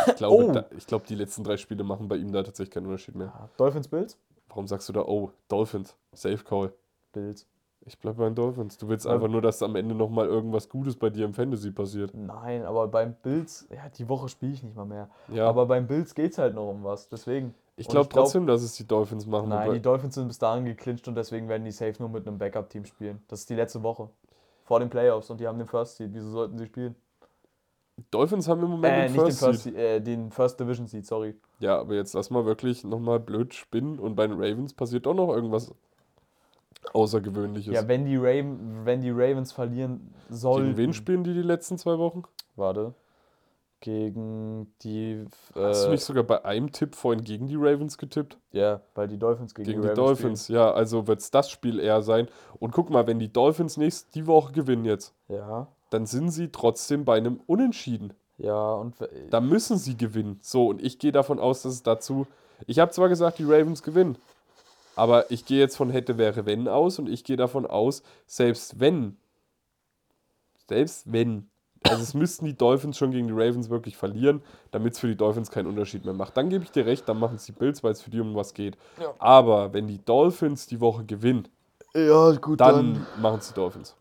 Speaker 2: Ich glaube,
Speaker 1: Oh.
Speaker 2: da, ich glaube, die letzten drei Spiele machen bei ihm da tatsächlich keinen Unterschied mehr.
Speaker 1: Ja, Dolphins Bills?
Speaker 2: Warum sagst du da, oh, Dolphins, Safe Call?
Speaker 1: Bills.
Speaker 2: Ich bleibe bei den Dolphins. Du willst
Speaker 1: Ja.
Speaker 2: einfach nur, dass am Ende noch mal irgendwas Gutes bei dir im Fantasy passiert.
Speaker 1: Nein, aber beim Bills, ja, die Woche spiele ich nicht mal mehr.
Speaker 2: Ja,
Speaker 1: Aber beim Bills geht's halt noch um was. Deswegen.
Speaker 2: Ich glaube
Speaker 1: glaub-
Speaker 2: trotzdem, dass es die Dolphins machen.
Speaker 1: Nein, die Dolphins sind bis dahin geclincht und deswegen werden die safe nur mit einem Backup-Team spielen. Das ist die letzte Woche. Vor den Playoffs und die haben den First Seed. Wieso sollten sie spielen?
Speaker 2: Dolphins haben im Moment
Speaker 1: Äh,
Speaker 2: den
Speaker 1: nicht den
Speaker 2: First
Speaker 1: First,
Speaker 2: Seed.
Speaker 1: Äh, den First Division Seed, sorry.
Speaker 2: Ja, aber jetzt lass mal wirklich noch mal blöd spinnen und bei den Ravens passiert doch noch irgendwas Außergewöhnliches.
Speaker 1: Ja, wenn die, Raven, wenn die Ravens verlieren sollten.
Speaker 2: Gegen wen spielen die die letzten zwei Wochen?
Speaker 1: Warte. Gegen die.
Speaker 2: Hast du
Speaker 1: Äh,
Speaker 2: nicht sogar bei einem Tipp vorhin gegen die Ravens getippt?
Speaker 1: ja, weil die Dolphins gegen,
Speaker 2: Gegen
Speaker 1: die
Speaker 2: die Dolphins, ja, also wird es das Spiel eher sein. Und guck mal, wenn die Dolphins nächst die Woche gewinnen jetzt,
Speaker 1: Spielen. Ja,
Speaker 2: dann sind sie trotzdem bei einem Unentschieden.
Speaker 1: ja, und.
Speaker 2: Da müssen sie gewinnen. So, und ich gehe davon aus, dass es dazu. Ich habe zwar gesagt, die Ravens gewinnen, aber ich gehe jetzt von hätte, wäre, wenn aus und ich gehe davon aus, selbst wenn, selbst wenn, also es müssten die Dolphins schon gegen die Ravens wirklich verlieren, damit es für die Dolphins keinen Unterschied mehr macht. Dann gebe ich dir recht, dann machen es die Bills, weil es für die um was geht.
Speaker 1: Ja.
Speaker 2: Aber wenn die Dolphins die Woche gewinnen,
Speaker 1: Ja, gut,
Speaker 2: dann machen es die Dolphins.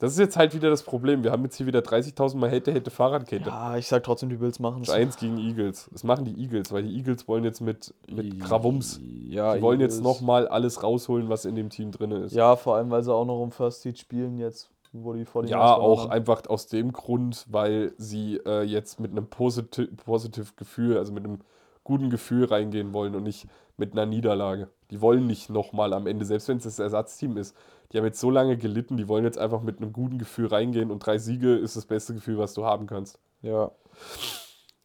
Speaker 2: Das ist jetzt halt wieder das Problem. Wir haben jetzt hier wieder 30.000 Mal hätte, hätte Fahrradkette.
Speaker 1: Ja, ich sag trotzdem, die Bills machen es.
Speaker 2: Giants gegen Eagles. Das machen die Eagles, weil die Eagles wollen jetzt mit, mit Krawums.
Speaker 1: Ja,
Speaker 2: Die wollen jetzt
Speaker 1: Eagles.
Speaker 2: nochmal alles rausholen, was in dem Team drin ist.
Speaker 1: Ja, vor allem, weil sie auch noch um First Seed spielen jetzt, wo die vor
Speaker 2: Ja, auch einfach aus dem Grund, weil sie äh, jetzt mit einem positiv, positiv Gefühl, also mit einem guten Gefühl reingehen wollen und nicht mit einer Niederlage. Die wollen nicht nochmal am Ende, selbst wenn es das Ersatzteam ist. Die haben jetzt so lange gelitten, die wollen jetzt einfach mit einem guten Gefühl reingehen und drei Siege ist das beste Gefühl, was du haben kannst.
Speaker 1: Ja.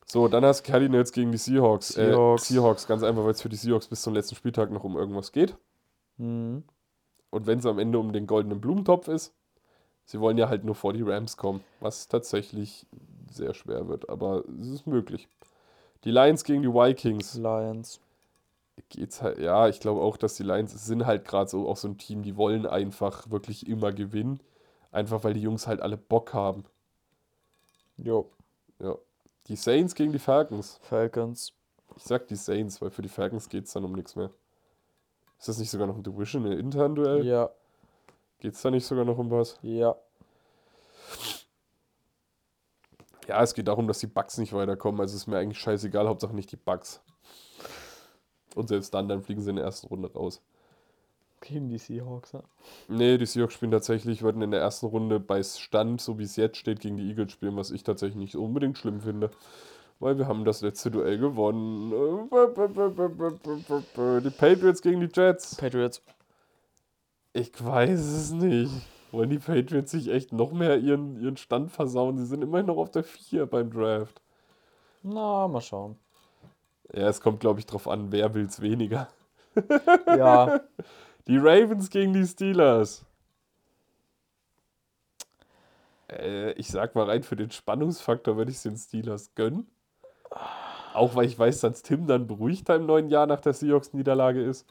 Speaker 2: So, dann hast du Cardinals gegen die Seahawks.
Speaker 1: Seahawks.
Speaker 2: Äh, Seahawks, ganz einfach, weil es für die Seahawks bis zum letzten Spieltag noch um irgendwas geht.
Speaker 1: Mhm.
Speaker 2: Und wenn es am Ende um den goldenen Blumentopf ist, sie wollen ja halt nur vor die Rams kommen, was tatsächlich sehr schwer wird, aber es ist möglich. Die Lions gegen die Vikings.
Speaker 1: Lions.
Speaker 2: Geht's halt, ja, ich glaube auch, dass die Lions sind halt gerade so auch so ein Team, die wollen einfach wirklich immer gewinnen. Einfach weil die Jungs halt alle Bock haben.
Speaker 1: Jo.
Speaker 2: Ja. Die Saints gegen die Falcons.
Speaker 1: Falcons.
Speaker 2: Ich sag die Saints, weil für die Falcons geht es dann um nichts mehr. Ist das nicht sogar noch ein Division, ein intern Duell?
Speaker 1: Ja,
Speaker 2: Geht es da nicht sogar noch um was?
Speaker 1: ja.
Speaker 2: Ja, es geht darum, dass die Bugs nicht weiterkommen. Also ist mir eigentlich scheißegal, Hauptsache nicht die Bugs. Und selbst dann, dann fliegen sie in der ersten Runde raus.
Speaker 1: Gegen die Seahawks, ja.
Speaker 2: Nee, die Seahawks spielen tatsächlich, würden in der ersten Runde bei Stand, so wie es jetzt steht, gegen die Eagles spielen, was ich tatsächlich nicht unbedingt schlimm finde. Weil wir haben das letzte Duell gewonnen. Die Patriots gegen die Jets.
Speaker 1: Patriots.
Speaker 2: Ich weiß es nicht. Wollen die Patriots sich echt noch mehr ihren, ihren Stand versauen? Sie sind immerhin noch auf der 4 beim Draft.
Speaker 1: Na, mal schauen.
Speaker 2: Ja, es kommt, glaube ich, drauf an, wer will's weniger.
Speaker 1: Ja,
Speaker 2: Die Ravens gegen die Steelers. Äh, ich sag mal rein für den Spannungsfaktor würde ich es den Steelers gönnen. Auch weil ich weiß, dass Tim dann beruhigter im neuen Jahr nach der Seahawks-Niederlage ist.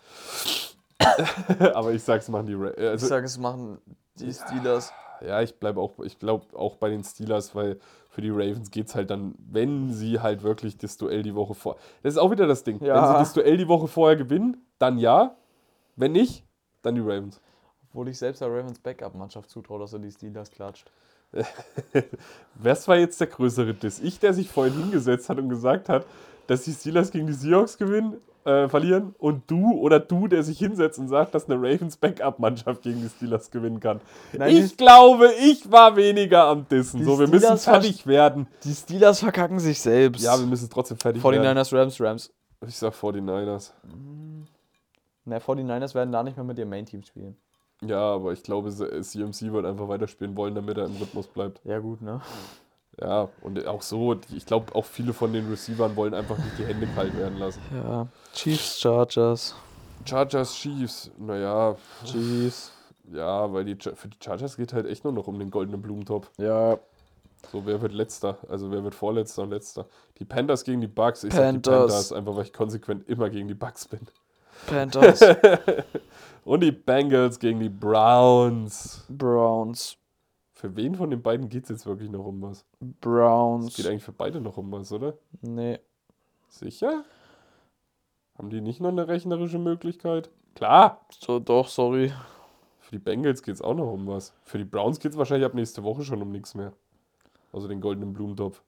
Speaker 2: Aber ich sag's machen die Ra äh,
Speaker 1: ich
Speaker 2: also,
Speaker 1: sage, es machen die Steelers.
Speaker 2: Ja, ich bleibe auch, ich glaube auch bei den Steelers, weil für die Ravens geht's halt dann, wenn sie halt wirklich das Duell die Woche vor. Das ist auch wieder das Ding. Wenn
Speaker 1: Ja.
Speaker 2: sie das Duell die Woche vorher gewinnen, dann ja. Wenn nicht, dann die Ravens.
Speaker 1: Obwohl ich selbst der Ravens Backup-Mannschaft zutraue, dass er die Steelers klatscht.
Speaker 2: Was war jetzt der größere Diss? Ich, der sich vorhin hingesetzt hat und gesagt hat, dass die Steelers gegen die Seahawks gewinnen, äh, verlieren und du oder du, der sich hinsetzt und sagt, dass eine Ravens Backup-Mannschaft gegen die Steelers gewinnen kann.
Speaker 1: Nein,
Speaker 2: ich glaube, ich war weniger am Dissen. So, wir müssen fertig werden.
Speaker 1: Die Steelers verkacken sich selbst.
Speaker 2: Ja, wir müssen trotzdem fertig werden.
Speaker 1: 49ers, Rams, Rams.
Speaker 2: Ich sag 49ers.
Speaker 1: Ne, 49ers werden da nicht mehr mit ihrem Main-Team spielen.
Speaker 2: Ja, aber ich glaube, CMC wird einfach weiterspielen wollen, damit er im Rhythmus bleibt.
Speaker 1: Ja, gut, ne?
Speaker 2: Ja, und auch so, ich glaube, auch viele von den Receivern wollen einfach nicht die Hände kalt werden lassen.
Speaker 1: Ja. Chiefs, Chargers.
Speaker 2: Chargers, Chiefs, naja,
Speaker 1: Chiefs.
Speaker 2: ja, weil die, für die Chargers geht halt echt nur noch um den goldenen Blumentopf.
Speaker 1: Ja.
Speaker 2: So, wer wird letzter? Also, wer wird vorletzter und letzter? Die Panthers gegen die Bucks. Ich sag die
Speaker 1: Panthers.
Speaker 2: Panthers, einfach weil ich konsequent immer gegen die Bucks bin.
Speaker 1: Panthers.
Speaker 2: Und die Bengals gegen die Browns.
Speaker 1: Browns.
Speaker 2: Für wen von den beiden geht es jetzt wirklich noch um was? Es
Speaker 1: Browns.
Speaker 2: geht eigentlich für beide noch um was, oder?
Speaker 1: Nee.
Speaker 2: Sicher? Haben die nicht noch eine rechnerische Möglichkeit? Klar!
Speaker 1: So, doch, sorry.
Speaker 2: Für die Bengals geht es auch noch um was. Für die Browns geht es wahrscheinlich ab nächste Woche schon um nichts mehr. Also den goldenen Blumentopf.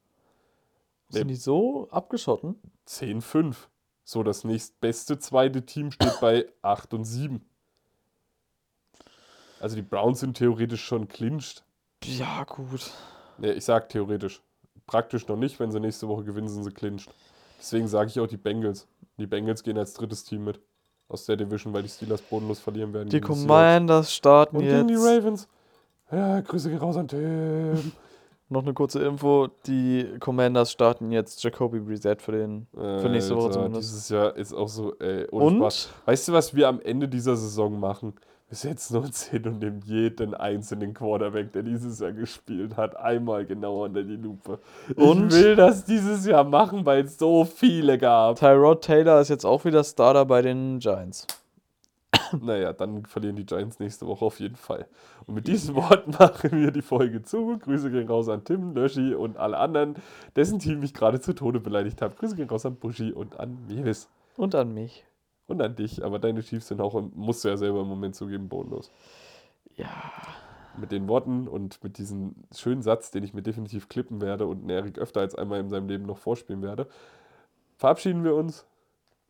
Speaker 1: Sind die so abgeschotten?
Speaker 2: 10-5. So, das nächstbeste zweite Team steht bei 8 und 7. Also die Browns sind theoretisch schon clinched.
Speaker 1: Ja, gut.
Speaker 2: Ne, ich sag theoretisch. Praktisch noch nicht, wenn sie nächste Woche gewinnen, sind sie clinched. Deswegen sage ich auch die Bengals. Die Bengals gehen als drittes Team mit. Aus der Division, weil die Steelers bodenlos verlieren werden.
Speaker 1: Die. Commanders starten
Speaker 2: Und gegen die
Speaker 1: jetzt.
Speaker 2: Ravens. Ja, Grüße gehen raus an Tim.
Speaker 1: Noch eine kurze Info. Die Commanders starten jetzt Jacoby Brissett für den. Für nächste Woche
Speaker 2: Alter,
Speaker 1: zumindest.
Speaker 2: Dieses Jahr ist auch so, ey,
Speaker 1: Und?
Speaker 2: Spaß. Weißt du, was wir am Ende dieser Saison machen? Wir setzen uns hin und nehmen jeden einzelnen Quarterback, der dieses Jahr gespielt hat, einmal genauer unter die Lupe.
Speaker 1: Und?
Speaker 2: Ich will das dieses Jahr machen, weil es so viele gab.
Speaker 1: Tyrod Taylor ist jetzt auch wieder Starter bei den Giants.
Speaker 2: Naja, dann verlieren die Giants nächste Woche auf jeden Fall. Und mit diesen Worten machen wir die Folge zu. Grüße gehen raus an Tim, Löschi und alle anderen, dessen Team mich gerade zu Tode beleidigt hat. Grüße gehen raus an Buschi und an Mewis.
Speaker 1: Und an mich.
Speaker 2: Und an dich. Aber deine Chiefs sind auch, musst du ja selber im Moment zugeben, bodenlos.
Speaker 1: Ja.
Speaker 2: Mit den Worten und mit diesem schönen Satz, den ich mir definitiv klippen werde und Erik öfter als einmal in seinem Leben noch vorspielen werde, verabschieden wir uns.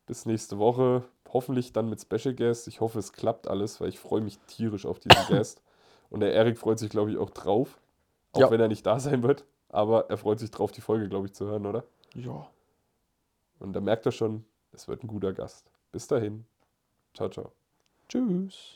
Speaker 2: Bis nächste Woche. Hoffentlich dann mit Special Guest. Ich hoffe, es klappt alles, weil ich freue mich tierisch auf diesen Guest. Und der Erik freut sich, glaube ich, auch drauf. Auch
Speaker 1: Ja.
Speaker 2: wenn er nicht da sein wird. Aber er freut sich drauf, die Folge, glaube ich, zu hören, oder?
Speaker 1: Ja.
Speaker 2: Und da merkt er schon, es wird ein guter Gast. Bis dahin. Ciao, ciao.
Speaker 1: Tschüss.